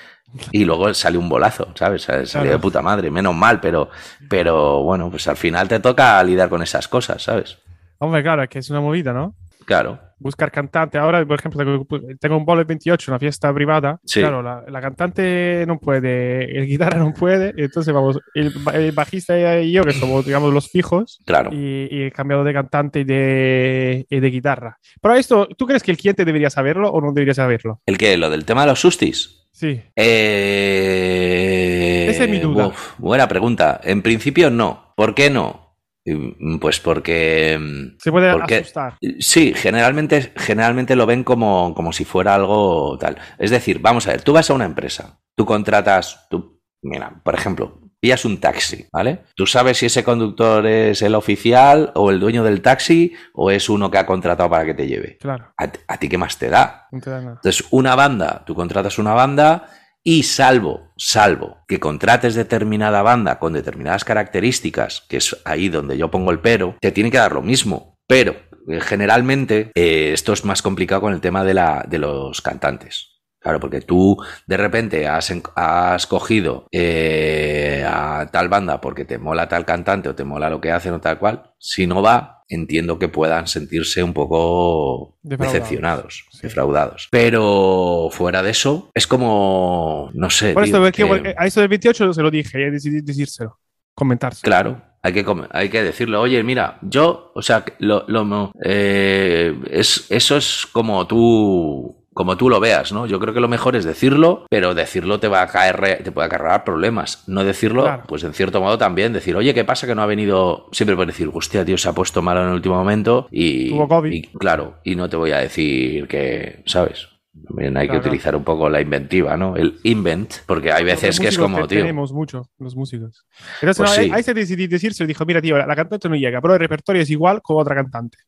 Y luego salió un bolazo, ¿sabes? Salió Claro. de puta madre, menos mal, pero, pero bueno, pues al final te toca lidiar con esas cosas, ¿sabes? Hombre, claro, es que es una movida, ¿no? Claro, Buscar cantante. Ahora, por ejemplo, tengo, tengo un bolo el 28, una fiesta privada. Sí. Claro, la, la cantante no puede, el guitarra no puede. Entonces, vamos, el, el bajista y yo, que somos, digamos, los fijos, claro. y, y he cambiado de cantante y de, y de guitarra. Pero esto, ¿tú crees que el cliente debería saberlo o no debería saberlo? ¿El qué? ¿Lo del tema de los sustis? Sí. Eh... Esa es mi duda. uf, buena pregunta. En principio no. ¿Por qué no? Mm, Pues porque... mm, Se puede Porque- asustar. Sí, generalmente, generalmente lo ven como, como si fuera algo tal. Es decir, vamos a ver, tú vas a una empresa, tú contratas, tú, mira, por ejemplo, pillas un taxi, ¿vale? Tú sabes si ese conductor es el oficial o el dueño del taxi o es uno que ha contratado para que te lleve. Claro, ¿A, ti- a ti qué más te da? no te da nada. Entonces, una banda, tú contratas una banda y salvo, salvo que contrates determinada banda con determinadas características, que es ahí donde yo pongo el pero, te tiene que dar lo mismo. Pero eh, generalmente eh, esto es más complicado con el tema de, la, de los cantantes. Claro, porque tú de repente has, has cogido eh, a tal banda porque te mola tal cantante o te mola lo que hacen o tal cual. Si no va, entiendo que puedan sentirse un poco Defraudados. decepcionados, Sí. defraudados. Pero fuera de eso, es como, no sé. Por esto, que- porque a eso del 28 se lo dije, y decidí decírselo, comentárselo. Claro, hay que, hay que decirle, oye, mira, yo, o sea, lo, lo- eh, es, eso es como tú, como tú lo veas, ¿no? Yo creo que lo mejor es decirlo, pero decirlo te va a caer, te puede acarrear problemas. No decirlo, Claro. pues en cierto modo también, decir, oye, ¿qué pasa que no ha venido? Siempre puedes decir, hostia, tío, se ha puesto malo en el último momento y, Tuvo COVID. y claro, y no te voy a decir que, ¿sabes? También hay Claro. que utilizar un poco la inventiva, ¿no? El invent, porque hay veces que es como, te- tío. Tenemos mucho, los músicos. Entonces, Pues no, sí. ahí, se decidí decírselo, dijo, mira, tío, la, la cantante no llega, pero el repertorio es igual con otra cantante.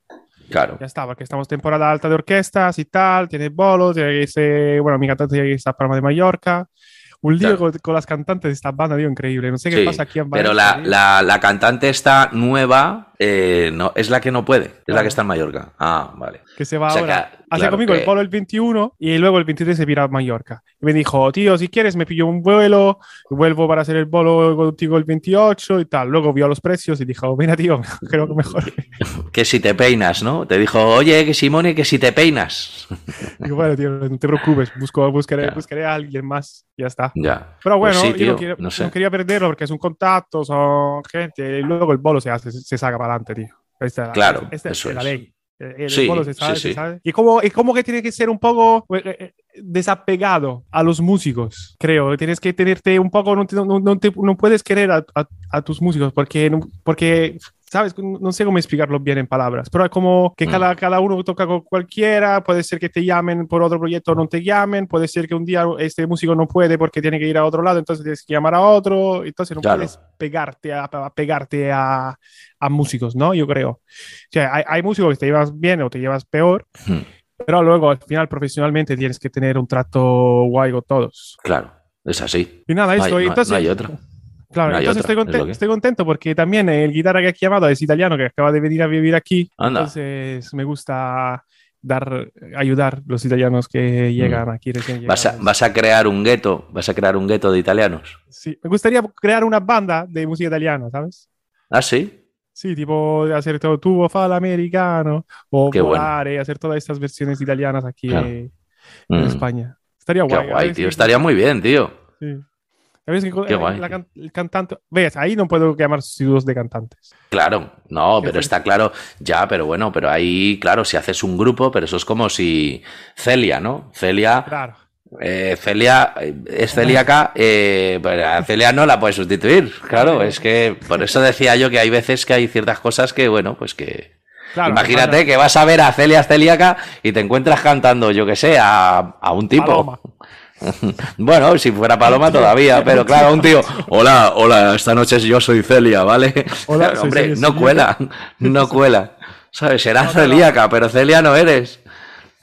Claro. Ya está, porque estamos temporada alta de orquestas y tal, tiene bolos, tiene irse- bueno, mi cantante tiene que a Palma de Mallorca. Un lío Claro. con, con las cantantes de esta banda, tío, increíble. No sé qué Sí, pasa aquí en Pero Valencia, la, tío. la, la cantante esta nueva eh, no, es la que no puede, es la Claro. que está en Mallorca. Ah, vale. que se va o sea ahora. que, Hace claro conmigo que- el polo el 21 y luego el 23 se vira a Mallorca. Y me dijo, tío, si quieres me pillo un vuelo, vuelvo para hacer el bolo contigo el 28 y tal. Luego vio los precios y dijo, mira, tío, (laughs) creo que mejor. (laughs) Que si te peinas, ¿no? Te dijo, oye, que Simone, que si te peinas. (laughs) Digo, bueno, tío, no te preocupes, busco, buscaré, Ya. buscaré a alguien más. Ya está. Ya. Pero Pues bueno, sí, yo tío, no, quiero- no sé. no quería perderlo porque es un contacto, son gente, y luego el bolo se hace, se saca para adelante, tío. Esta, Claro, esta eso es la ley. El, el Sí, se sabe, sí, se sí. sabe. Y como, y como que tiene que ser un poco eh, eh, desapegado a los músicos, creo. Tienes que tenerte un poco, no, te- no, no te- no puedes querer a, a- a tus músicos porque, porque ¿sabes? No sé cómo explicarlo bien en palabras, pero es como que Mm. cada, cada uno toca con cualquiera, puede ser que te llamen por otro proyecto o no te llamen, puede ser que un día este músico no puede porque tiene que ir a otro lado, entonces tienes que llamar a otro, entonces no Claro. puedes pegarte a, a pegarte a, a músicos, ¿no? Yo creo. O sea, hay, hay músicos que te llevas bien o te llevas peor, Hmm, pero luego al final profesionalmente tienes que tener un trato guay con todos. Claro, es así. Y nada, No hay, no- entonces... no hay otra. Claro, No entonces otra, estoy, es que- estoy contento porque también el guitarra que aquí llamado es italiano que acaba de venir a vivir aquí. Anda. Entonces me gusta dar, ayudar a los italianos que llegan aquí recién Mm. Vas a, vas a crear un gueto, vas a crear un gueto de italianos. Sí, me gustaría crear una banda de música italiana, ¿sabes? Ah, sí. Sí, tipo hacer todo tubo fala americano o Qué bueno. volare, hacer todas estas versiones italianas aquí Claro. en Mm, España. Estaría Qué guay. a guay, ver tío. Estaría muy bien, tío. Sí. Qué guay, la el cantante. Ves, ahí no puedo llamar sustitutos de cantantes. Claro, no, pero está claro, ya, pero bueno, pero ahí, claro, si haces un grupo, pero eso es como si Celia, ¿no? Celia, Claro. eh, Celia eh, es celíaca, eh, pero a Celia no la puedes sustituir, claro, es que por eso decía yo que hay veces que hay ciertas cosas que, bueno, pues que... Claro, Imagínate claro. que vas a ver a Celia celíaca y te encuentras cantando, yo que sé, a, a un tipo. Paloma. (laughs) bueno, si fuera Paloma todavía, pero claro, un tío, (laughs) hola, hola, esta noche yo soy Celia, ¿vale? Hola, (laughs) Claro, hombre, no cuela, no cuela. ¿Sabes? Será celíaca, pero Celia no eres.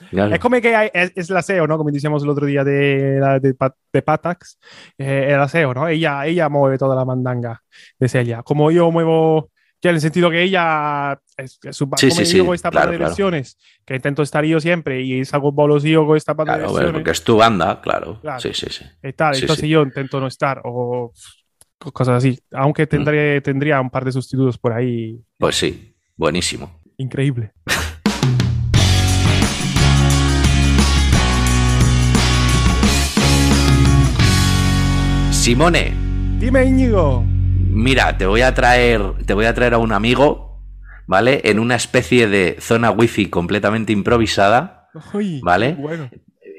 Claro. Come che hai- è, è la SEO, no? Come dicevamo l'altro dia de, la- de, Pat- de Patax, eh, la SEO, ¿no? Ella, ella mueve toda la mandanga de Celia. Como yo muevo, ya en el sentido que ella es, es Sí, como sí, yo sí, con esta claro, parte de claro. versiones, que intento estar yo siempre y salgo bolos yo con esta parte Claro, de versiones porque es tu banda, claro. Claro. Sí, sí, sí. y tal. sí, Entonces yo intento no estar o co- cosas así. Aunque Mm. tendré, tendría un par de sustitutos por ahí. Pues sí, buenísimo. Increíble. Simone, Dime, Íñigo. mira, te voy a traer, te voy a traer a un amigo, ¿vale? En una especie de zona wifi completamente improvisada. Vale. Bueno.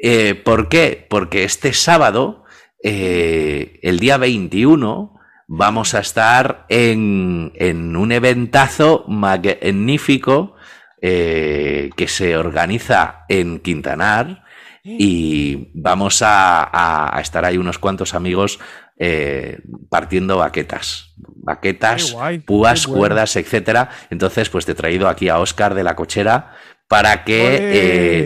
Eh, ¿Por qué? Porque este sábado, eh, el día 21, vamos a estar en, en un eventazo magnífico eh, que se organiza en Quintanar y vamos a, a- a estar ahí unos cuantos amigos eh, partiendo baquetas. Baquetas, guay, púas, bueno. cuerdas, etcétera. Entonces, pues te he traído aquí a Oscar de la cochera para que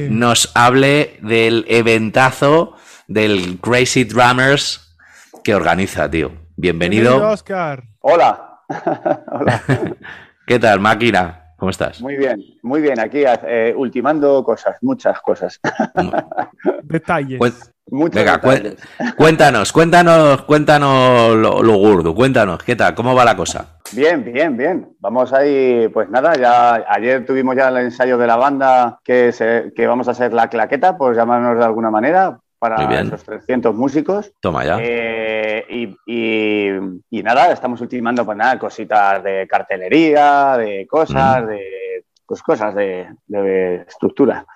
eh, nos hable del eventazo del Crazy Drummers que organiza, tío. Bienvenido. Oscar. Hola. (laughs) Hola. (laughs) ¿Qué tal, máquina? ¿Cómo estás? Muy bien, muy bien. Aquí eh, ultimando cosas, muchas cosas. (laughs) Detalles. Cuen- Venga, detalles. (laughs) cuéntanos, cuéntanos, cuéntanos lo, lo gordo, cuéntanos, ¿qué tal? ¿Cómo va la cosa? Bien, bien, bien. Vamos ahí, pues nada, ya ayer tuvimos ya el ensayo de la banda que, se- que vamos a hacer la claqueta, pues llamarnos de alguna manera, para esos 300 músicos. Toma ya. Eh, y, y- y nada, estamos ultimando pues nada, cositas de cartelería, de cosas, Mm. de pues, cosas de, de estructura.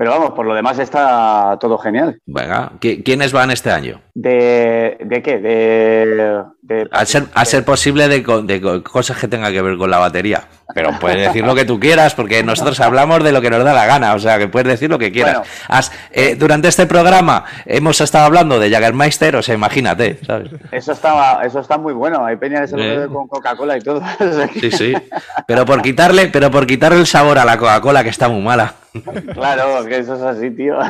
Pero vamos, por lo demás está todo genial. Venga, ¿qui- ¿quiénes van este año? ¿De, de qué? De, de- A ser, a ser posible de, de co- cosas que tengan que ver con la batería. Pero puedes decir lo que tú quieras, porque nosotros hablamos de lo que nos da la gana, o sea, que puedes decir lo que quieras. Bueno. Has- eh, durante este programa hemos estado hablando de Jagermeister, o sea, imagínate, ¿sabes? Eso está, eso está muy bueno. Hay peña que se lo Eh. bebe con Coca-Cola y todo. (laughs) Sí, sí. Pero por quitarle, pero por quitarle el sabor a la Coca-Cola, que está muy mala. Claro, que eso es así, tío. (laughs)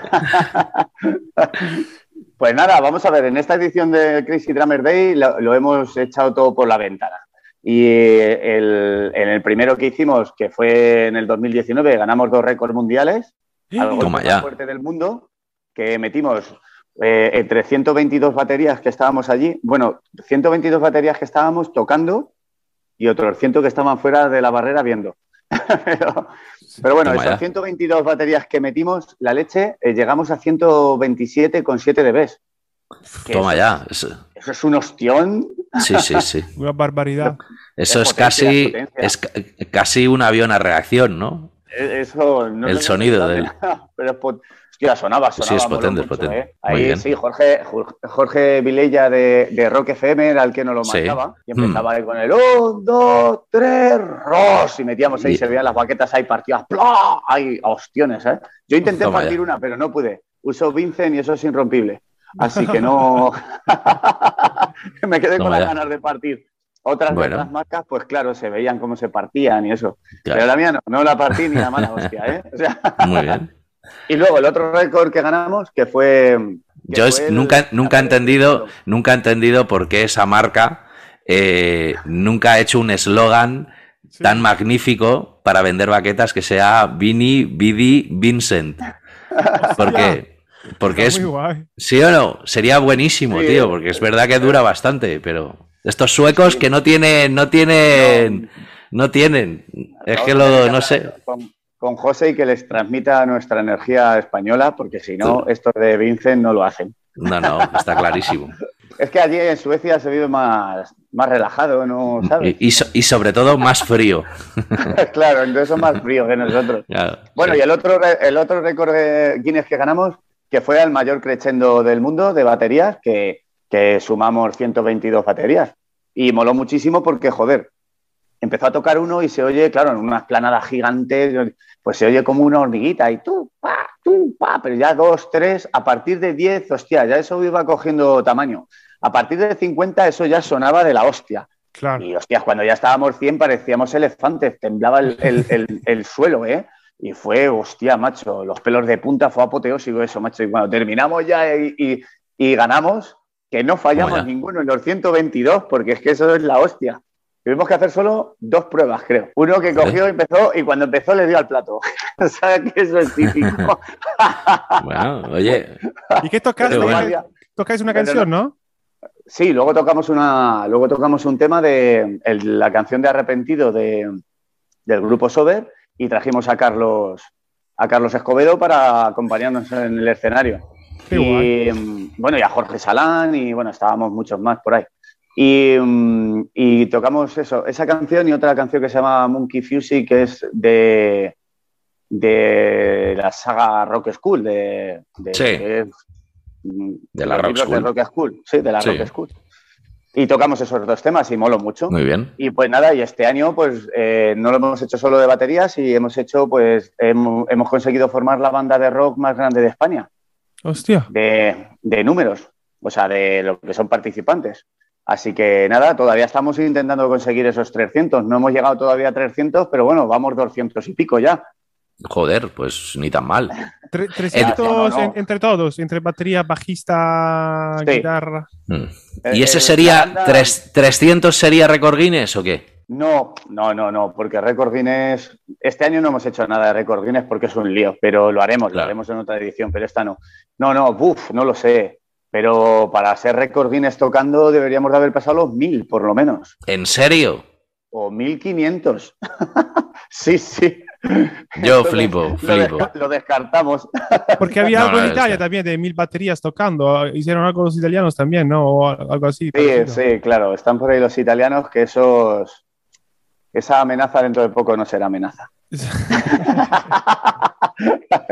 Pues nada, vamos a ver, en esta edición de Crazy Drummer Day lo, lo hemos echado todo por la ventana. Y el- en el primero que hicimos, que fue en el 2019, ganamos dos récords mundiales, algo Toma más fuerte del mundo, que metimos eh, entre 122 baterías que estábamos allí, bueno, 122 baterías que estábamos tocando y otros 100 que estaban fuera de la barrera viendo. (laughs) pero, pero bueno, Toma esas ya. 122 baterías que metimos, la leche, eh, llegamos a 127,7 dB. Que Toma eso, ya. Eso- Eso es un ostión. sí, sí, sí. (laughs) Una barbaridad. Eso Es es, potencia, casi, es casi un avión a reacción, ¿no? Eh, Eso no El sonido del- llama, (laughs) Pero Hostia, sonaba, Sí, sonaba. es moló potente, es potente. ¿eh? Ahí sí, Jorge, Jorge- Vilella de, de Rock FM era el que nos lo Sí. marcaba. Y Mm. empezaba ahí con el 1, 2, 3, ros. Y metíamos ahí, Y- se veían las baquetas ahí partidas. ¡plá! Ahí, a ostiones, ¿eh? Yo intenté Toma partir ya. una, pero no pude. Uso Vincent y eso es irrompible. Así que no. (laughs) Me quedé Toma con las ya. ganas de partir. Otras, Bueno. otras marcas, pues claro, se veían cómo se partían y eso. Claro. Pero la mía no, no la partí ni la mala hostia, ¿eh? O sea, Muy bien. Y luego el otro récord que ganamos, que fue. que Yo es- fue el- nunca, nunca he entendido, nunca he entendido por qué esa marca eh, nunca ha hecho un eslogan Sí. tan magnífico para vender baquetas que sea Vini, Vidi, Vincent. Porque, porque Está es, muy guay. ¿Sí o no? Sería buenísimo, Sí. tío, porque es verdad que dura bastante, pero estos suecos que no tienen, no tienen, no tienen. Es que lo, no sé. Con, con José y que les transmita nuestra energía española, porque si no, esto de Vincent no lo hacen. No, no, está clarísimo. (laughs) Es que allí en Suecia se vive más, más relajado, ¿no? ¿Sabes? Y, y so- y sobre todo más frío. (laughs) claro, entonces son más fríos que nosotros. Claro, Bueno, sí. y el otro, el otro récord de Guinness que ganamos, que fue el mayor crescendo del mundo de baterías, que, que sumamos 122 baterías. Y moló muchísimo porque, joder, empezó a tocar uno y se oye, claro, en unas planadas gigantes, pues se oye como una hormiguita y tú, pa, tú, pa, pero ya dos, tres, a parir de 10, hostia, ya eso iba cogiendo tamaño. A partir de 50 eso ya sonaba de la hostia. Claro. Y hostias, cuando ya estábamos 100 parecíamos elefantes, temblaba el, el- el- el suelo, ¿eh? Y fue, hostia, macho, los pelos de punta, fue apoteósico eso, macho. Y cuando terminamos ya y, y- y ganamos, que no fallamos ninguno en los 122, porque es que eso es la hostia. Tuvimos que hacer solo dos pruebas, creo. Uno que cogió, empezó y cuando empezó le dio al plato. (laughs) ¿Sabes que eso es típico? (laughs) Bueno, oye, ¿Y qué tocas? Bueno. Tocáis- una Pero canción, ¿no? Sí, luego tocamos una, luego tocamos un tema de el- la canción de Arrepentido de, del grupo Sober y trajimos a Carlos a Carlos Escobedo para acompañarnos en el escenario. Qué y mm, bueno, y a Jorge Salán y bueno, estábamos muchos más por ahí. Y, mm, y tocamos eso, esa canción y otra canción que se llama Monkey Fusey, que es de, de la saga Rock School, de, de, Sí. mm, De la Rock libros de School. Rock School, sí, de la Sí. Rock School. Y tocamos esos dos temas y moló mucho. muy bien. Y pues nada, y este año pues eh, no lo hemos hecho solo de baterías y hemos hecho pues hemos, hemos conseguido formar la banda de rock más grande de España, Hostia. de, de números, o sea, de lo que son participantes. Así que nada, todavía estamos intentando conseguir esos 300. No hemos llegado todavía a 300, pero bueno, vamos 200 y pico ya. Joder, pues ni tan mal. Tre- 300 no, no. en- entre todos, entre batería, bajista, Sí. guitarra. Mm. Eh, ¿Y ese eh, sería, banda- tres- 300 sería récord Guinness o qué? No, no, no, no, porque Record Guinness, este año no hemos hecho nada de Record Guinness porque es un lío, pero lo haremos, lo haremos en otra edición, pero esta no. No, no, buf, no lo sé, pero para ser Record Guinness tocando deberíamos de haber pasado los mil, por lo menos, ¿En serio? o mil quinientos. (laughs) sí, sí. Yo flipo, lo flipo. desca- Lo descartamos. Porque había No, algo no, en Italia también de mil baterías tocando. Hicieron algo los italianos también, ¿no? O algo así. Sí, parecido. sí, claro, están por ahí los italianos que esos... Esa amenaza dentro de poco no será amenaza. (laughs) (laughs)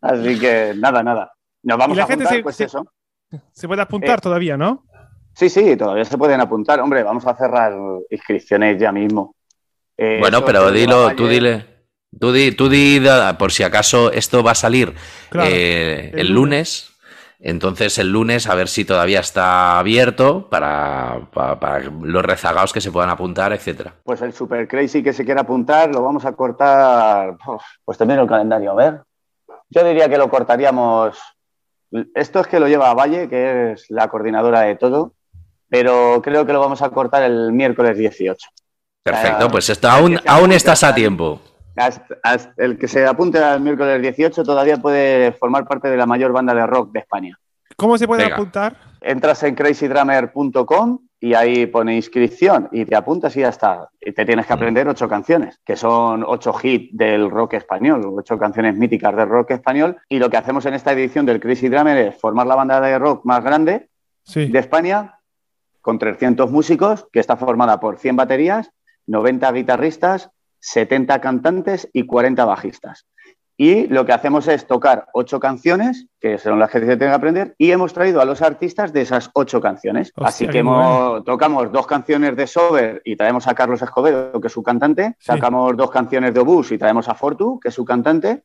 Así que nada, nada. Nos vamos Y la a gente juntar, se- pues se- eso. Se puede apuntar Eh, todavía, ¿no? Sí, sí, todavía se pueden apuntar. Hombre, vamos a cerrar inscripciones ya mismo. Eh, Bueno, pero dilo, Valle- tú dile. Tú di, tú di, por si acaso esto va a salir Claro, eh, el el lunes. Entonces el lunes a ver si todavía está abierto para, para- para los rezagados que se puedan apuntar, etcétera. Pues el Super Crazy que se quiera apuntar lo vamos a cortar. uf, Pues también el calendario, a ver. Yo diría que lo cortaríamos. Esto es que lo lleva a Valle, que es la coordinadora de todo, pero creo que lo vamos a cortar el miércoles 18. Perfecto, pues esto aún, aún estás a tiempo. Hasta- hasta el que se apunte al miércoles 18 todavía puede formar parte de la mayor banda de rock de España. ¿Cómo se puede Venga. apuntar? Entras en crazydrummer.com y ahí pone inscripción y te apuntas y ya está. Y te tienes que aprender ocho canciones, que son ocho hits del rock español, ocho canciones míticas del rock español. Y lo que hacemos en esta edición del Crazy Drummer es formar la banda de rock más grande Sí. de España, con 300 músicos, que está formada por 100 baterías, 90 guitarristas, 70 cantantes y 40 bajistas. Y lo que hacemos es tocar ocho canciones, que son las que se tienen que aprender, y hemos traído a los artistas de esas ocho canciones. Hostia, Así que hemos- tocamos dos canciones de Sober y traemos a Carlos Escobedo, que es su cantante. Sí. Sacamos dos canciones de Obús y traemos a Fortu, que es su cantante.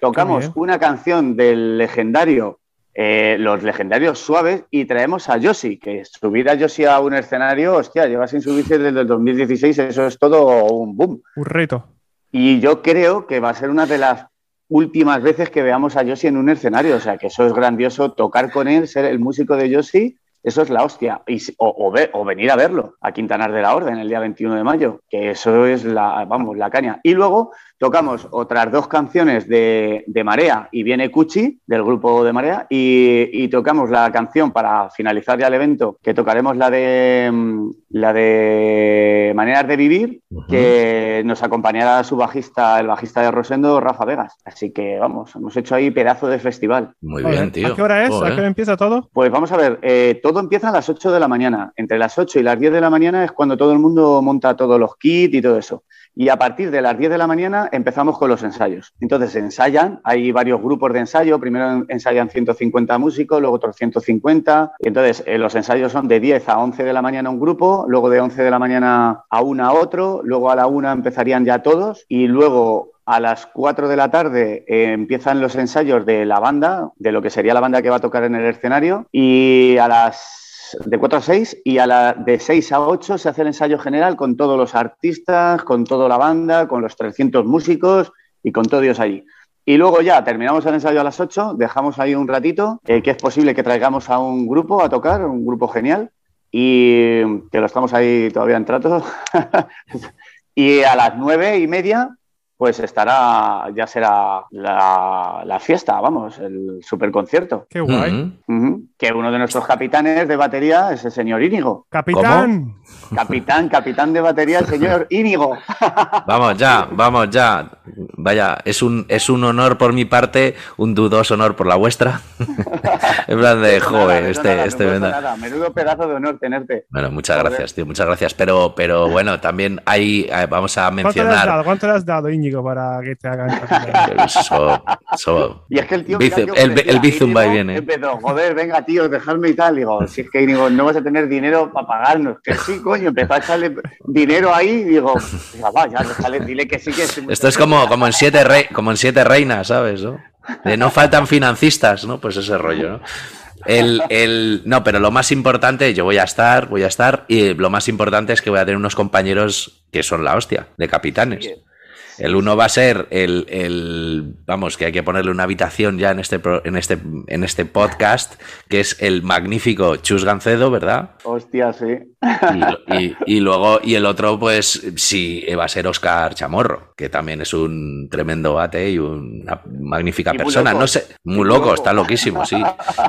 Tocamos una canción del legendario eh, los legendarios suaves y traemos a Yoshi, que subir a Yoshi a un escenario, hostia, lleva sin subirse desde el 2016, eso es todo un boom. Un reto. Y yo creo que va a ser una de las últimas veces que veamos a Yoshi en un escenario, o sea, que eso es grandioso, tocar con él, ser el músico de Yoshi, eso es la hostia. Y, o, o o venir a verlo a Quintanar de la Orden el día 21 de mayo, que eso es la, vamos, la caña. Y luego tocamos otras dos canciones de, de Marea y viene Cuchi, del grupo de Marea, y, y tocamos la canción para finalizar ya el evento, que tocaremos la de, mm, la de Maneras de Vivir, que nos acompañará su bajista, el bajista de Rosendo, Rafa Vegas. Así que vamos, hemos hecho ahí pedazo de festival. Muy bien, tío. ¿A qué hora es? ¿A qué hora empieza todo? Pues vamos a ver, eh, todo empieza a las 8 de la mañana. Entre las 8 y las 10 de la mañana es cuando todo el mundo monta todos los kits y todo eso. Y a partir de las 10 de la mañana empezamos con los ensayos. Entonces ensayan, hay varios grupos de ensayo. Primero ensayan 150 músicos, luego otros 150. Y entonces eh, los ensayos son de 10 a 11 de la mañana un grupo, luego de 11 de la mañana a una a otro, luego a la una empezarían ya todos y luego A las 4 de la tarde eh, empiezan los ensayos de la banda, de lo que sería la banda que va a tocar en el escenario. Y a las de 4 a 6 y a la de 6 a 8 se hace el ensayo general con todos los artistas, con toda la banda, con los 300 músicos y con todos ellos allí. Y luego ya terminamos el ensayo a las 8, dejamos ahí un ratito, eh, que es posible que traigamos a un grupo a tocar, un grupo genial, y que lo estamos ahí todavía en trato. (laughs) y a las nueve y media pues estará, ya será la, la fiesta, vamos, el superconcierto. Qué guay. Que uno de nuestros capitanes de batería es el señor Íñigo. (laughs) Capitán. Capitán, capitán de batería, el señor (laughs) Íñigo. (laughs) Vamos ya, vamos ya. Vaya, es un, es un honor por mi parte, un dudoso honor por la vuestra. en plan de, no, este, nada, no este venga. nada. Menudo pedazo de honor tenerte. Bueno, muchas Joder. gracias, tío, muchas gracias. Pero, pero bueno, también hay, eh, vamos a ¿Cuánto le has mencionar. ¿Cuánto le has dado, Íñigo, para que te hagan? (laughs) Eso, eso- Y es que el tío. Que el- el Bizum va y viene. Empezó, joder, venga, tío, dejadme y tal. Digo, si es que Íñigo, no vas a tener dinero para pagarnos. Que sí, coño, empezó a echarle dinero ahí. Digo, "Venga, va, ya, déjale, dile que sí que es. Esto es como, como en siete rey, como en siete reinas, ¿sabes? ¿no? De no faltan financistas, ¿no? Pues ese rollo, ¿no? El, el- no, pero lo más importante, yo voy a estar, voy a estar, y lo más importante es que voy a tener unos compañeros que son la hostia, de capitanes. El uno va a ser el, el- vamos, que hay que ponerle una habitación ya en este, en este, en este podcast, que es el magnífico Chus Gancedo, ¿verdad? Hostia, sí. Y, y- y luego, y el otro, pues sí, va a ser Oscar Chamorro, que también es un tremendo bate y una magnífica Y persona. loco. No sé, muy, muy loco, loco. está loquísimo, sí.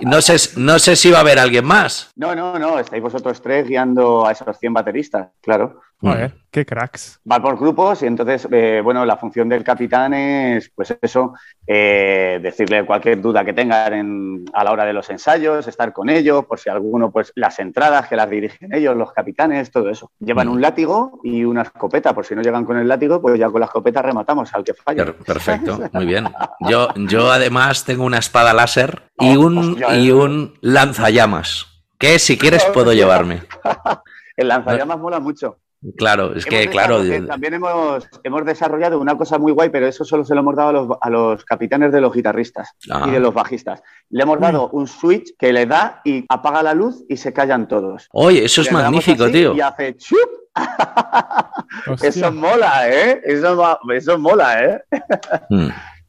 No sé, no sé si va a haber alguien más. No, no, no, estáis vosotros tres guiando a esos 100 bateristas, claro. Joder, qué cracks. Va por grupos y entonces, eh, bueno, la función del capitán es, pues eso, eh, decirle cualquier duda que tengan en- a la hora de los ensayos, estar con ellos, por si alguno, pues las entradas que las dirigen ellos, los capitanes, todo eso. Llevan Mm. un látigo y una escopeta, por si no llegan con el látigo, pues ya con la escopeta rematamos al que falla. Per- Perfecto, (laughs) muy bien. Yo, yo además tengo una espada láser y un, hostia, y eso. un lanzallamas, que si quieres puedo llevarme. (laughs) El lanzallamas mola mucho. Claro, es que, Hemos claro, también hemos, hemos desarrollado una cosa muy guay, pero eso solo se lo hemos dado a los, a los capitanes de los guitarristas Ah. y de los bajistas. Le hemos dado un switch que le da y apaga la luz y se callan todos. oye, eso es magnífico, así tío. Y hace chup. (laughs) Hostia. Eso mola, ¿eh? Eso mola, ¿eh?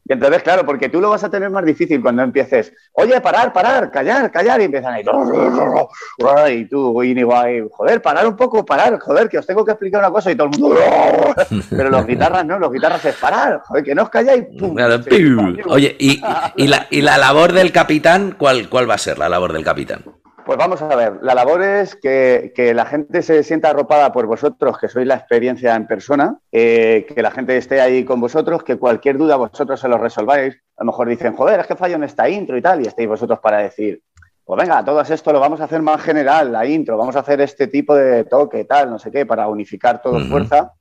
Y entonces, claro, porque tú lo vas a tener más difícil cuando empieces, oye, parar, parar, callar, callar, y empiezan ahí, y tú, Íñigo, joder, parar un poco, parar, joder, que os tengo que explicar una cosa, y todo el mundo, pero los guitarras no, los guitarras es parar, joder, que no os calláis, pum, Oye, y, y la, y la labor del capitán, ¿cuál, ¿cuál va a ser la labor del capitán? Pues vamos a ver, la labor es que, que la gente se sienta arropada por vosotros, que sois la experiencia en persona, eh, que la gente esté ahí con vosotros, que cualquier duda vosotros se lo resolváis. A lo mejor dicen, joder, es que fallo en esta intro y tal, y estéis vosotros para decir, pues venga, todo esto lo vamos a hacer más general, la intro, vamos a hacer este tipo de toque, tal, no sé qué, para unificar todo fuerza.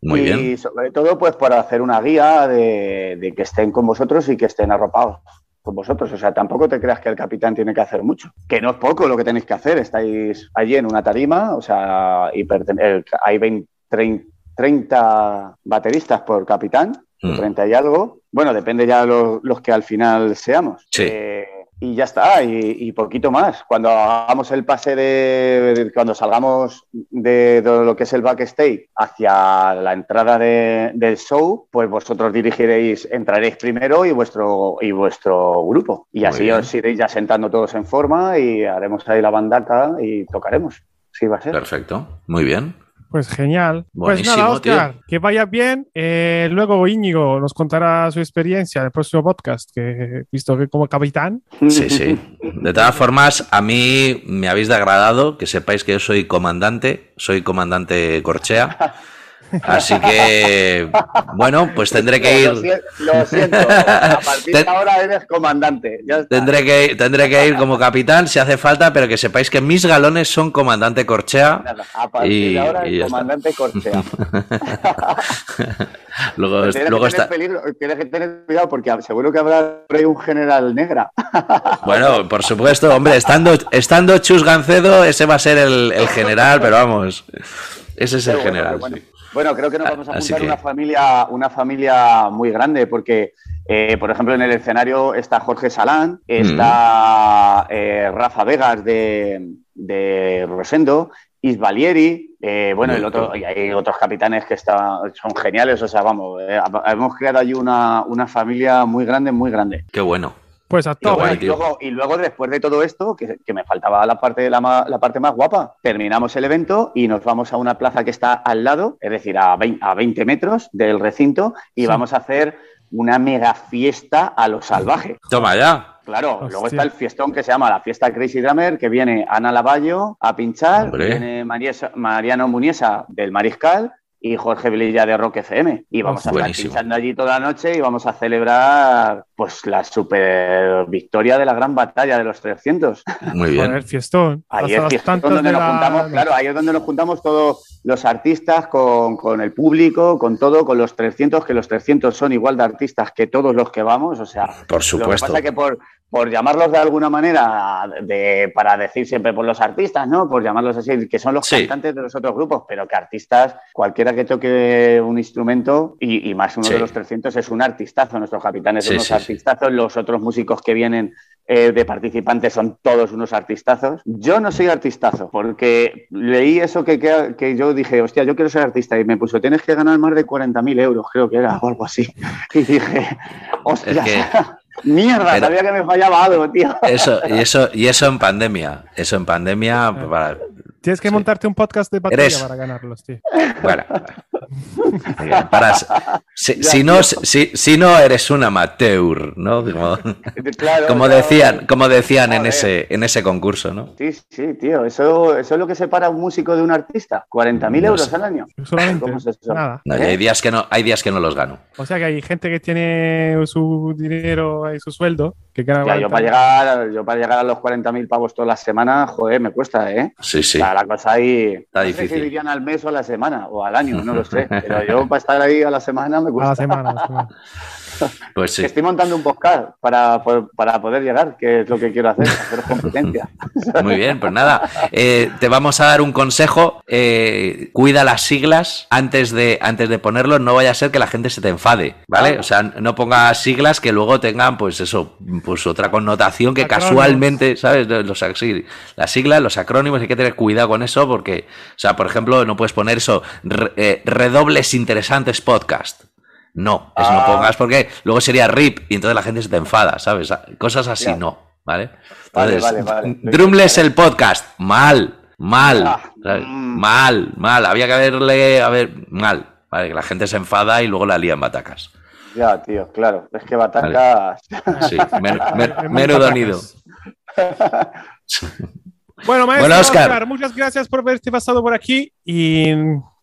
Muy y bien. sobre todo, pues para hacer una guía de, de que estén con vosotros y que estén arropados con vosotros. O sea, tampoco te creas que el capitán tiene que hacer mucho. Que no es poco lo que tenéis que hacer. Estáis allí en una tarima, o sea, y el- hay 20, 30, 30 bateristas por capitán, Mm. 30 y algo. Bueno, depende ya los, los que al final seamos. Sí. Eh, y ya está, y, y poquito más. Cuando hagamos el pase de, de- cuando salgamos de, de lo que es el backstage hacia la entrada de- del show, pues vosotros dirigiréis, entraréis primero y vuestro, y vuestro grupo. Y Muy así bien. os iréis ya sentando todos en forma y haremos ahí la bandaca y tocaremos. Sí, va a ser. Perfecto, muy bien. Pues genial. pues nada, Oscar, tío. que vaya bien. Eh, luego Íñigo nos contará su experiencia en el próximo podcast, que visto que como capitán. Sí, sí. De todas formas, a mí me habéis degradado, que sepáis que yo soy comandante, soy comandante Corchea. Así que, bueno, pues tendré que ir. lo siento, a partir de ahora eres comandante. Ya. Tendré que, tendré que ir como capitán si hace falta, pero que sepáis que mis galones son comandante Corchea. Nada, a partir Y- de ahora y está. comandante Corchea. (laughs) luego Tienes, luego que está. peligro, tienes que tener cuidado porque seguro que habrá un general negra. (laughs) Bueno, por supuesto, hombre, estando, estando Chus Gancedo, ese va a ser el, el general, pero vamos, ese es el general. sí. Bueno, creo que nos vamos a juntar que- una familia, una familia muy grande, porque, eh, por ejemplo, en el escenario está Jorge Salán, está eh, Rafa Vegas de, de Rosendo, Isvalieri, eh, bueno, el otro, y hay otros capitanes que están, son geniales, o sea, vamos, eh, hemos creado allí una, una familia muy grande, muy grande. Qué bueno. Pues Y luego, y luego, después de todo esto, que, que me faltaba la parte, de la, la parte más guapa, terminamos el evento y nos vamos a una plaza que está al lado, es decir, a 20, a 20 metros del recinto, y Sí. vamos a hacer una mega fiesta a lo salvaje. Toma ya. Claro, Hostia. luego está el fiestón que se llama la fiesta Crazy Drummer, que viene Ana Lavallo a pinchar, Hombre. viene Mariano Muniesa del Mariscal y Jorge Velilla de Rock FM. Y vamos a estar pinchando allí toda la noche y vamos a celebrar pues la super victoria de la gran batalla de los 300. Muy bien. Joder, fiestón. Ahí es fiestón donde de nos la- juntamos, claro, ahí es donde nos juntamos todos los artistas con, con el público, con todo, con los 300, que los 300 son igual de artistas que todos los que vamos, o sea, Por lo que supuesto. pasa es que por, por llamarlos de alguna manera, de, para decir siempre por los artistas, ¿no? Por llamarlos así, que son los Sí. cantantes de los otros grupos, pero que artistas, cualquiera que toque un instrumento, y, y más uno Sí. de los 300 es un artistazo, nuestros capitanes son unos sí, sí. artistazos, los otros músicos que vienen eh, de participantes son todos unos artistazos. Yo no soy artistazo, porque leí eso que, que, que yo dije, hostia, yo quiero ser artista, y me puso, tienes que ganar más de 40.000 euros, creo que era, o algo así. (laughs) Y dije, hostia, Es que- mierda, Pero- sabía que me fallaba algo, tío. Eso, y eso, y eso en pandemia. Eso en pandemia. para- Tienes que Sí. montarte un podcast de Eres- para ganarlos, tío. bueno. Para, si, Ya, si no, tío. si, si no eres un amateur, ¿no? Como, (laughs) Claro, como claro. decían, como decían en ese, en ese concurso, ¿no? Sí, sí, tío, eso, eso es lo que separa a un músico de un artista, 40.000 No euros sé. al año. (laughs) Solamente. ¿Cómo es eso? Nada. No, y ¿Eh? hay días que no, hay días que no los gano. O sea que hay gente que tiene su dinero y su sueldo que gana Ya, yo para llegar, yo para llegar a los 40.000 pavos todas las semanas, joder, me cuesta, ¿eh? Sí, sí. La cosa ahí. Está no sé si dirían al mes o a la semana o al año, no lo sé. (laughs) Pero yo para estar ahí a la semana me a cuesta. la semana. a la semana. (laughs) Pues (laughs) sí. Estoy montando un podcast para, para poder llegar, que es lo que quiero hacer, hacer (laughs) competencia. Muy bien, pues nada, eh, te vamos a dar un consejo. eh, cuida las siglas antes de, antes de ponerlo, no vaya a ser que la gente se te enfade, ¿vale? O sea, no pongas siglas que luego tengan, pues eso, pues otra connotación que Acrónimos. casualmente, ¿sabes? Los, sí, las siglas, los acrónimos, hay que tener cuidado con eso porque, o sea, por ejemplo, no puedes poner eso, re- eh, redobles interesantes podcast. No, eso no Ah. pongas porque luego sería RIP y entonces la gente se te enfada, ¿sabes? Cosas así Ya. no, ¿vale? Vale, Entonces, vale, vale. (laughs) Drumless el podcast, mal, mal, Ah, ¿sabes? mm. mal, mal. Había que haberle, a ver, mal, ¿vale? Que la gente se enfada y luego la lía en batacas. Ya, tío, claro. Es que Batacas. Sí, (laughs) menudo nido. (laughs) Bueno, maestro Bueno, muchas gracias por haberte pasado por aquí y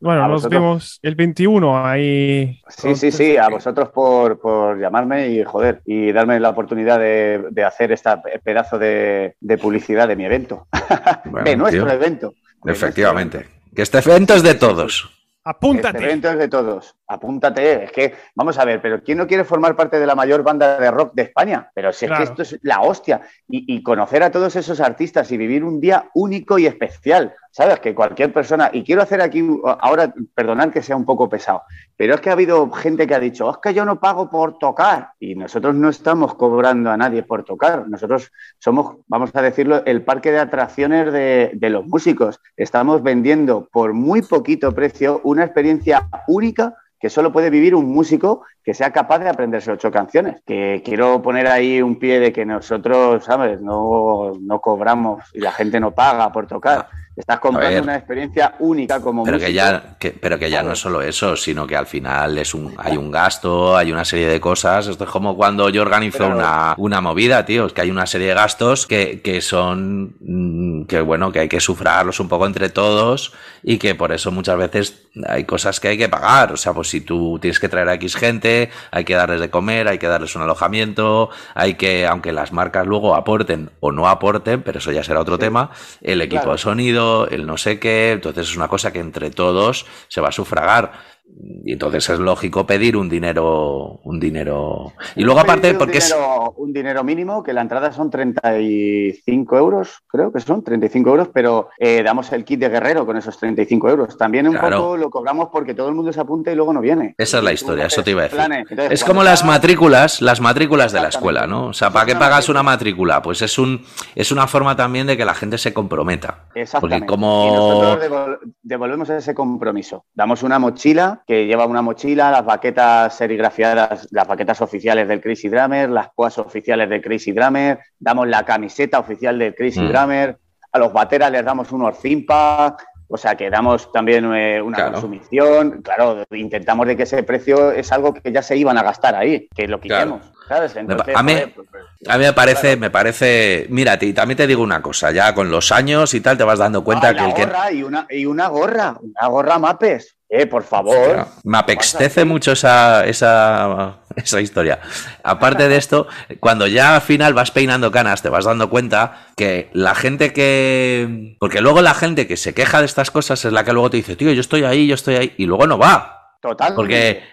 bueno, A nos vosotros. vemos el 21 ahí. Sí, sí, sí, a vosotros por, por llamarme y joder, y darme la oportunidad de, de hacer este pedazo de, de publicidad de mi evento. (laughs) Bueno, de nuestro tío, evento. Efectivamente. Que este evento es de todos. Apúntate. Evento es de todos. Apúntate. Es que, vamos a ver, pero ¿quién no quiere formar parte de la mayor banda de rock de España? Pero si es Claro. que esto es la hostia. Y, y conocer a todos esos artistas y vivir un día único y especial. ¿Sabes? Que cualquier persona. Y quiero hacer aquí, ahora, perdonad que sea un poco pesado, pero es que ha habido gente que ha dicho, "Oh, es que yo no pago por tocar. Y nosotros no estamos cobrando a nadie por tocar. Nosotros somos, vamos a decirlo, el parque de atracciones de, de los músicos. Estamos vendiendo por muy poquito precio una experiencia única que solo puede vivir un músico que sea capaz de aprenderse ocho canciones. Que quiero poner ahí un pie de que nosotros, ¿sabes? No, no cobramos y la gente no paga por tocar. Estás comprando una experiencia única como Pero músico. que ya, que, pero que ya no es solo eso, sino que al final es un, hay un gasto, hay una serie de cosas. Esto es como cuando yo organizo una, una movida, tío. Es que hay una serie de gastos que, que son mm, que bueno, que hay que sufragarlos un poco entre todos y que por eso muchas veces hay cosas que hay que pagar. O sea, pues si tú tienes que traer a X gente, hay que darles de comer, hay que darles un alojamiento, hay que, aunque las marcas luego aporten o no aporten, pero eso ya será otro tema, el equipo Claro. de sonido, el no sé qué, entonces es una cosa que entre todos se va a sufragar. Y entonces es lógico pedir un dinero, un dinero. Y luego aparte, un porque es. dinero, un dinero mínimo, que la entrada son 35 euros, creo que son 35 euros, pero eh, damos el kit de guerrero con esos 35 euros. También un Claro. poco lo cobramos porque todo el mundo se apunta y luego no viene. Esa es la historia, eso te iba a decir. Entonces, Es como las matrículas, las matrículas de la escuela, ¿no? O sea, ¿para qué Es pagas una matrícula? Pues es un es una forma también de que la gente se comprometa. Exactamente. Porque como- Y nosotros devol- devolvemos ese compromiso. Damos una mochila que lleva una mochila, las baquetas serigrafiadas, las baquetas oficiales del Crazy Drummer, las poas oficiales del Crazy Drummer, damos la camiseta oficial del Crazy Mm. Drummer, a los bateras les damos un Orcimpa, o sea que damos también eh, una Claro. consumición. Claro, intentamos de que ese precio es algo que ya se iban a gastar ahí, que lo Claro. quitemos. ¿sabes? Entonces, a mí- joder, pues, pues, A mí me parece, claro. me parece, mira, y también te digo una cosa, ya con los años y tal te vas dando cuenta Ah, que el que gorra y una, y una gorra, una gorra mapes. Eh, por favor. Me apextece mucho esa, esa, esa historia. Aparte de esto, cuando ya al final vas peinando canas, te vas dando cuenta que la gente que. Porque luego la gente que se queja de estas cosas es la que luego te dice, tío, yo estoy ahí, yo estoy ahí, y luego no va. Total. Porque,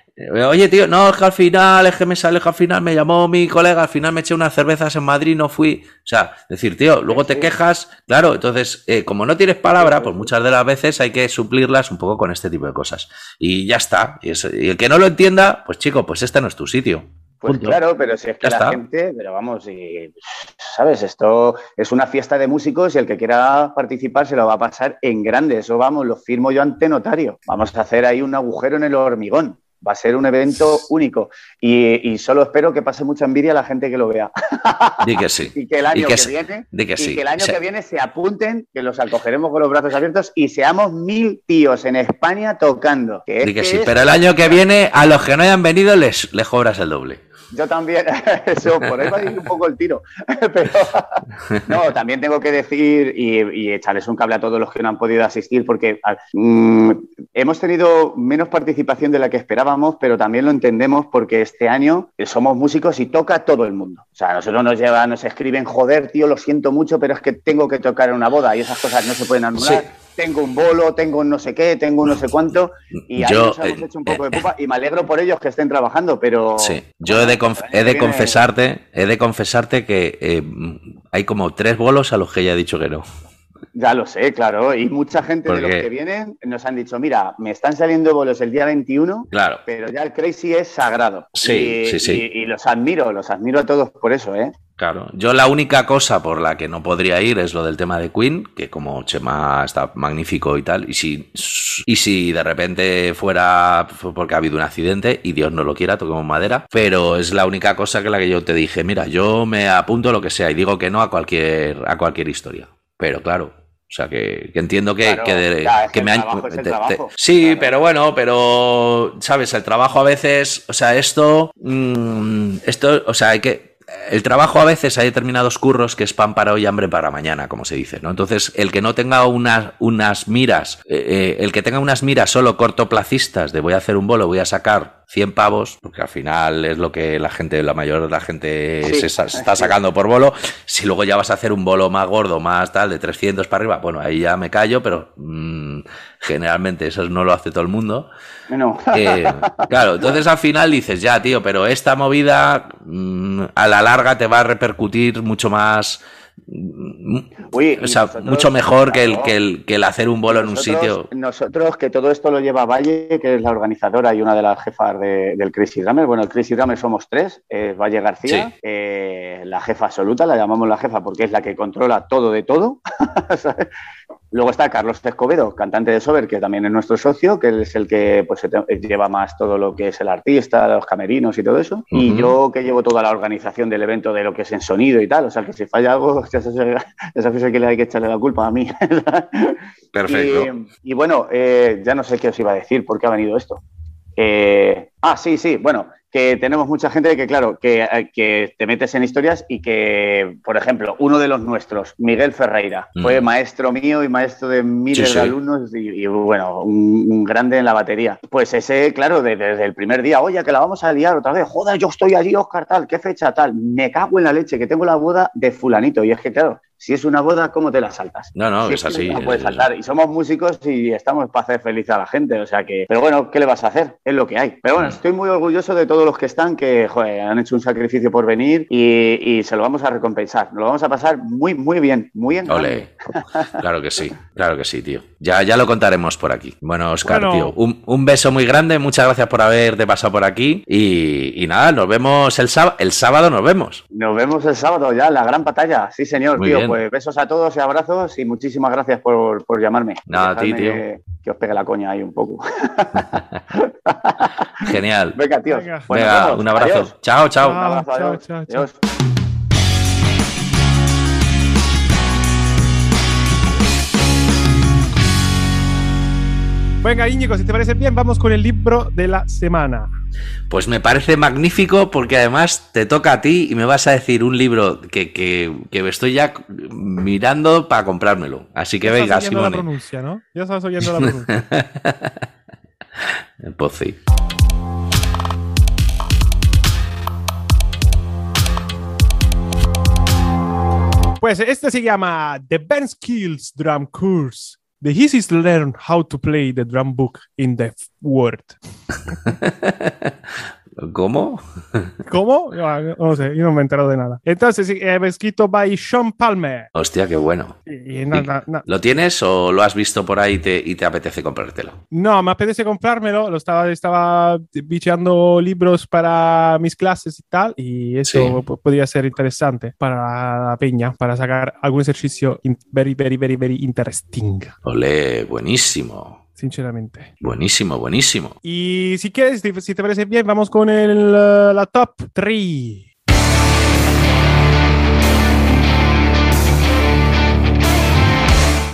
oye, tío, no, es que al final, es que me sale, es que al final me llamó mi colega, al final me eché unas cervezas en Madrid, no fui. O sea, decir, tío, luego te quejas, claro, entonces, eh, como no tienes palabra, pues muchas de las veces hay que suplirlas un poco con este tipo de cosas. Y ya está. Y, el que no lo entienda, pues chico, pues este no es tu sitio. Pues Punto. claro, pero si es que Ya la está. gente, pero vamos, y, ¿sabes? Esto es una fiesta de músicos y el que quiera participar se lo va a pasar en grande. Eso vamos, lo firmo yo ante notario. Vamos a hacer ahí un agujero en el hormigón. Va a ser un evento único. Y, y solo espero que pase mucha envidia a la gente que lo vea. (laughs) Di que sí. Y que el año que viene, di que y sí. que el año que viene se apunten, que los acogeremos con los brazos abiertos y seamos mil tíos en España tocando. Que Di que que sí. es- Pero el año que viene, a los que no hayan venido, les, les cobras el doble. Yo también, (laughs) eso, por ahí va a ir un poco el tiro. (laughs) Pero (laughs) no, también tengo que decir y, y echarles un cable a todos los que no han podido asistir, porque mm, hemos tenido menos participación de la que esperábamos, pero también lo entendemos porque este año somos músicos y toca todo el mundo. O sea, a nosotros nos llevan, nos escriben, joder, tío, lo siento mucho, pero es que tengo que tocar en una boda y esas cosas no se pueden anular. Sí. Tengo un bolo, tengo un no sé qué, tengo un no sé cuánto, y ahí Yo, nos hemos eh, hecho un poco de pupa y me alegro por ellos que estén trabajando, pero... Sí, yo he de, conf- he de confesarte, he de confesarte que eh, hay como tres bolos a los que ya he dicho que no. Ya lo sé, claro. Y mucha gente de los que vienen nos han dicho, mira, me están saliendo bolos el día 21, Claro. pero ya el Crazy es sagrado. Sí, y, sí, sí. Y, y los admiro, los admiro a todos por eso, ¿eh? Claro, yo la única cosa por la que no podría ir es lo del tema de Queen, que como Chema está magnífico y tal, y si, y si de repente fuera fue porque ha habido un accidente y Dios no lo quiera, toquemos madera, pero es la única cosa que la que yo te dije, mira, yo me apunto lo que sea y digo que no a cualquier, a cualquier historia, pero claro. O sea, que, que entiendo que, Claro, que, de- me han... te- te- sí, claro. pero bueno, pero, ¿sabes? El trabajo a veces, o sea, esto, mm, esto, o sea, hay que, el trabajo a veces hay determinados curros que es pan para hoy, hambre para mañana, como se dice, ¿no? Entonces, el que no tenga unas, unas miras, eh, eh, el que tenga unas miras solo cortoplacistas de voy a hacer un bolo, voy a sacar 100 pavos, porque al final es lo que la gente, la mayor de la gente Sí, se sa- está sacando por bolo. Si luego ya vas a hacer un bolo más gordo, más tal, de 300 para arriba, bueno, ahí ya me callo, pero mm, generalmente eso no lo hace todo el mundo. No. Eh, claro, entonces al final dices, ya, tío, pero esta movida mm, a la larga te va a repercutir mucho más. Mm, Uy, o sea, nosotros- mucho mejor que el, que, el, que el hacer un bolo en un sitio. Nosotros, que todo esto lo lleva Valle, que es la organizadora y una de las jefas de- del Crazy Drummer. Bueno, el Crazy Drummer somos tres. es Valle García, Sí. eh, la jefa absoluta, la llamamos la jefa porque es la que controla todo de todo. (laughs) ¿sabes? Luego está Carlos Escobedo, cantante de Sober, que también es nuestro socio, que es el que pues, te- lleva más todo lo que es el artista, los camerinos y todo eso. Y yo que llevo toda la organización del evento de lo que es en sonido y tal. O sea, que si falla algo, (laughs) ya sabes que le hay que echarle la culpa a mí. (laughs) Perfecto. Y, y bueno, eh, ya no sé qué os iba a decir, por qué ha venido esto. Eh, Ah, sí, sí. Bueno, que tenemos mucha gente que, claro, que, eh, que te metes en historias y que, por ejemplo, uno de los nuestros, Miguel Ferreira, Mm. fue maestro mío y maestro de miles sí. de alumnos y, y, bueno, un, un grande en la batería. Pues ese, claro, de- desde el primer día, oye, que la vamos a liar otra vez, joder, yo estoy allí, Oscar, tal, qué fecha, tal, me cago en la leche, que tengo la boda de fulanito. Y es que, claro, si es una boda, ¿cómo te la saltas? No, no, Si es así. No puedes es- saltar. Y somos músicos y estamos para hacer feliz a la gente. O sea que, pero bueno, ¿qué le vas a hacer? Es lo que hay. Pero bueno, Mm. estoy muy orgulloso de todos los que están, que joder, han hecho un sacrificio por venir y, y se lo vamos a recompensar. Nos lo vamos a pasar muy, muy bien. Muy en. Ole. (laughs) Claro que sí, claro que sí, tío. Ya, ya lo contaremos por aquí. Bueno, Oscar, Bueno. tío, un, un beso muy grande, muchas gracias por haberte pasado por aquí. Y, y nada, nos vemos el sábado. El sábado nos vemos. Nos vemos el sábado ya, la gran batalla. Sí, señor, Muy tío. bien. Pues besos a todos y abrazos y muchísimas gracias por, por llamarme. Nada, a ti, tío. Que, que os pegue la coña ahí un poco. (laughs) Genial. Venga, tíos. Venga. Un abrazo. Adiós. Chao, chao. Un abrazo, Chao, adiós. chao, chao. Adiós. Venga, Íñigo, si te parece bien, vamos con el libro de la semana. Pues me parece magnífico porque además te toca a ti y me vas a decir un libro que, que, que me estoy ya mirando para comprármelo. Así que Ya venga, estás oyendo la Simone. pronuncia, ¿no? Ya estás oyendo la pronuncia. (laughs) Pues sí. Pues este se llama The Ben Skills Drum Course. The to learn how to play the drum book in the world. (laughs) ¿Cómo? ¿Cómo? Yo, No sé, yo no me he enterado de nada. Entonces, eh, escrito by Sean Palmer. Hostia, qué bueno. Y, y na- na- ¿Lo tienes o lo has visto por ahí y te, y te apetece comprártelo? No, me apetece comprármelo. Lo estaba, estaba bicheando libros para mis clases y tal. Y eso Sí. po- podría ser interesante para la peña, para sacar algún ejercicio very, very, very, very interesting, Ole, buenísimo. Sinceramente. Buenísimo, buenísimo. Y si quieres, si te parece bien, vamos con el, eh, la top 3.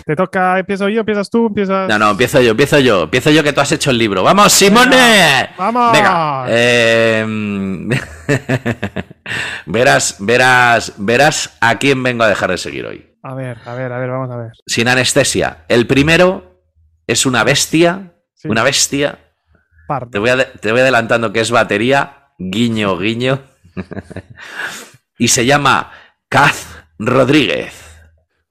Te toca, empiezo yo, empiezas tú, empiezas. No, no, empiezo yo, empiezo yo. Empiezo yo que tú has hecho el libro. ¡Vamos, Simone! ¡Vamos! Venga. eh, (laughs) verás, verás, verás a quién vengo a dejar de seguir hoy. A ver, a ver, a ver, vamos a ver. Sin anestesia. El primero es una bestia. Sí. Una bestia. Te voy, te voy adelantando que es batería. Guiño, guiño. (laughs) y se llama Kaz Rodríguez.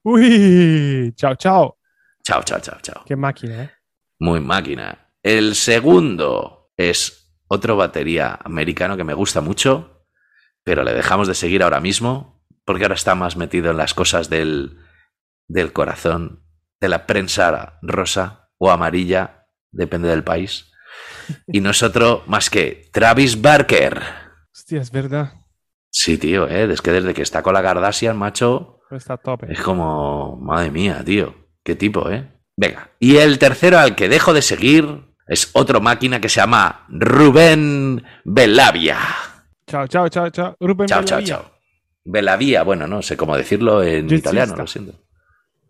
Uy, chao, chao. Chao, chao, chao, chao. Qué máquina, ¿eh? Muy máquina. El segundo es otro batería americano que me gusta mucho, pero le dejamos de seguir ahora mismo porque ahora está más metido en las cosas del, del corazón, de la prensa rosa o amarilla, depende del país. Y no es otro más que Travis Barker. Hostia, es verdad. Sí, tío, ¿eh? es que desde que está con la Kardashian, macho, Está a tope. es como, madre mía, tío, qué tipo, ¿eh? Venga. Y el tercero al que dejo de seguir es otro máquina que se llama Rubén Belavia. Chao, chao, chao, chao. Rubén Chao, chao, chao. Belavia, bueno, no sé cómo decirlo en italiano, lo siento.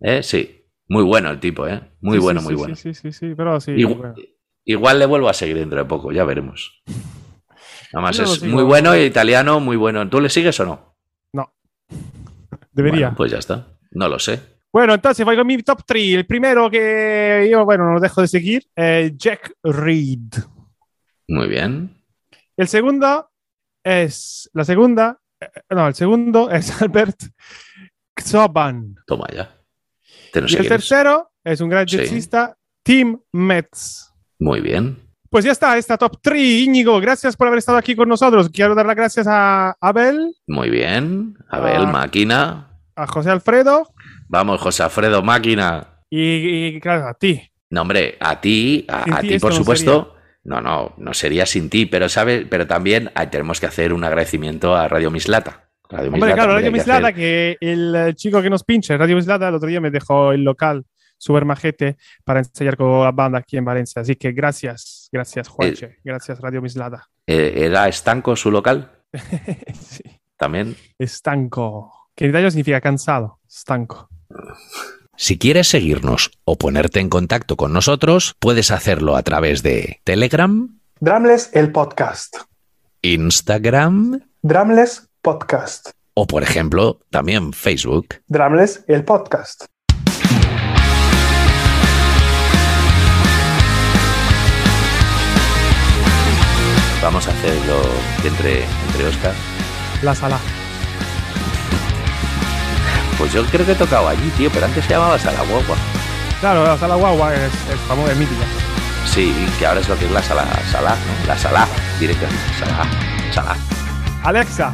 ¿Eh? Sí, muy bueno el tipo, ¿eh? Muy Sí, bueno, sí, muy bueno. Sí, sí, sí, sí, pero sí. Igu- bueno. Igual le vuelvo a seguir dentro de poco, ya veremos. Además no es muy bueno, italiano, muy bueno. ¿Tú le sigues o no? No. Debería. Bueno, pues ya está. No lo sé. Bueno, entonces voy con mi top 3. El primero que yo, bueno, no lo dejo de seguir, es Jack Reed. Muy bien. El segundo es, la segunda, eh, no, el segundo es (laughs) Albert Xoban. Toma ya. No Y el es. tercero es un gran Sí. jazzista, Tim Metz. Muy bien. Pues ya está, esta top 3. Íñigo, gracias por haber estado aquí con nosotros. Quiero dar las gracias a Abel, Muy bien. Abel, máquina. a José Alfredo Vamos, José Alfredo, máquina. y, y, claro, a ti. No, hombre, a ti, a, ti por supuesto. No, no, no sería sin ti, pero sabes, pero también ah, tenemos que hacer un agradecimiento a Radio Mislata. Radio Hombre, Mislata, claro, Radio que Mislata, que el eh, chico que nos pincha, Radio Mislata, el otro día me dejó el local súper majete para ensayar con la banda aquí en Valencia. Así que gracias, gracias, Juanche. Gracias, Radio Mislata. Eh, ¿Era estanco su local? (laughs) sí. También. Estanco. Que en italiano significa cansado. Estanco. Si quieres seguirnos o ponerte en contacto con nosotros, puedes hacerlo a través de Telegram, Dramles el podcast. Instagram Dramles podcast. o, por ejemplo, también Facebook. Dramles el podcast. Vamos a hacerlo entre, entre Oscar. La sala. Pues yo creo que he tocado allí, tío, pero antes se llamaba Sala Guagua. Claro, la sala guagua es, es famosa, es mítica. Sí, que ahora es lo que es la sala, sala, ¿no? La sala, directamente, sala, sala. Alexa,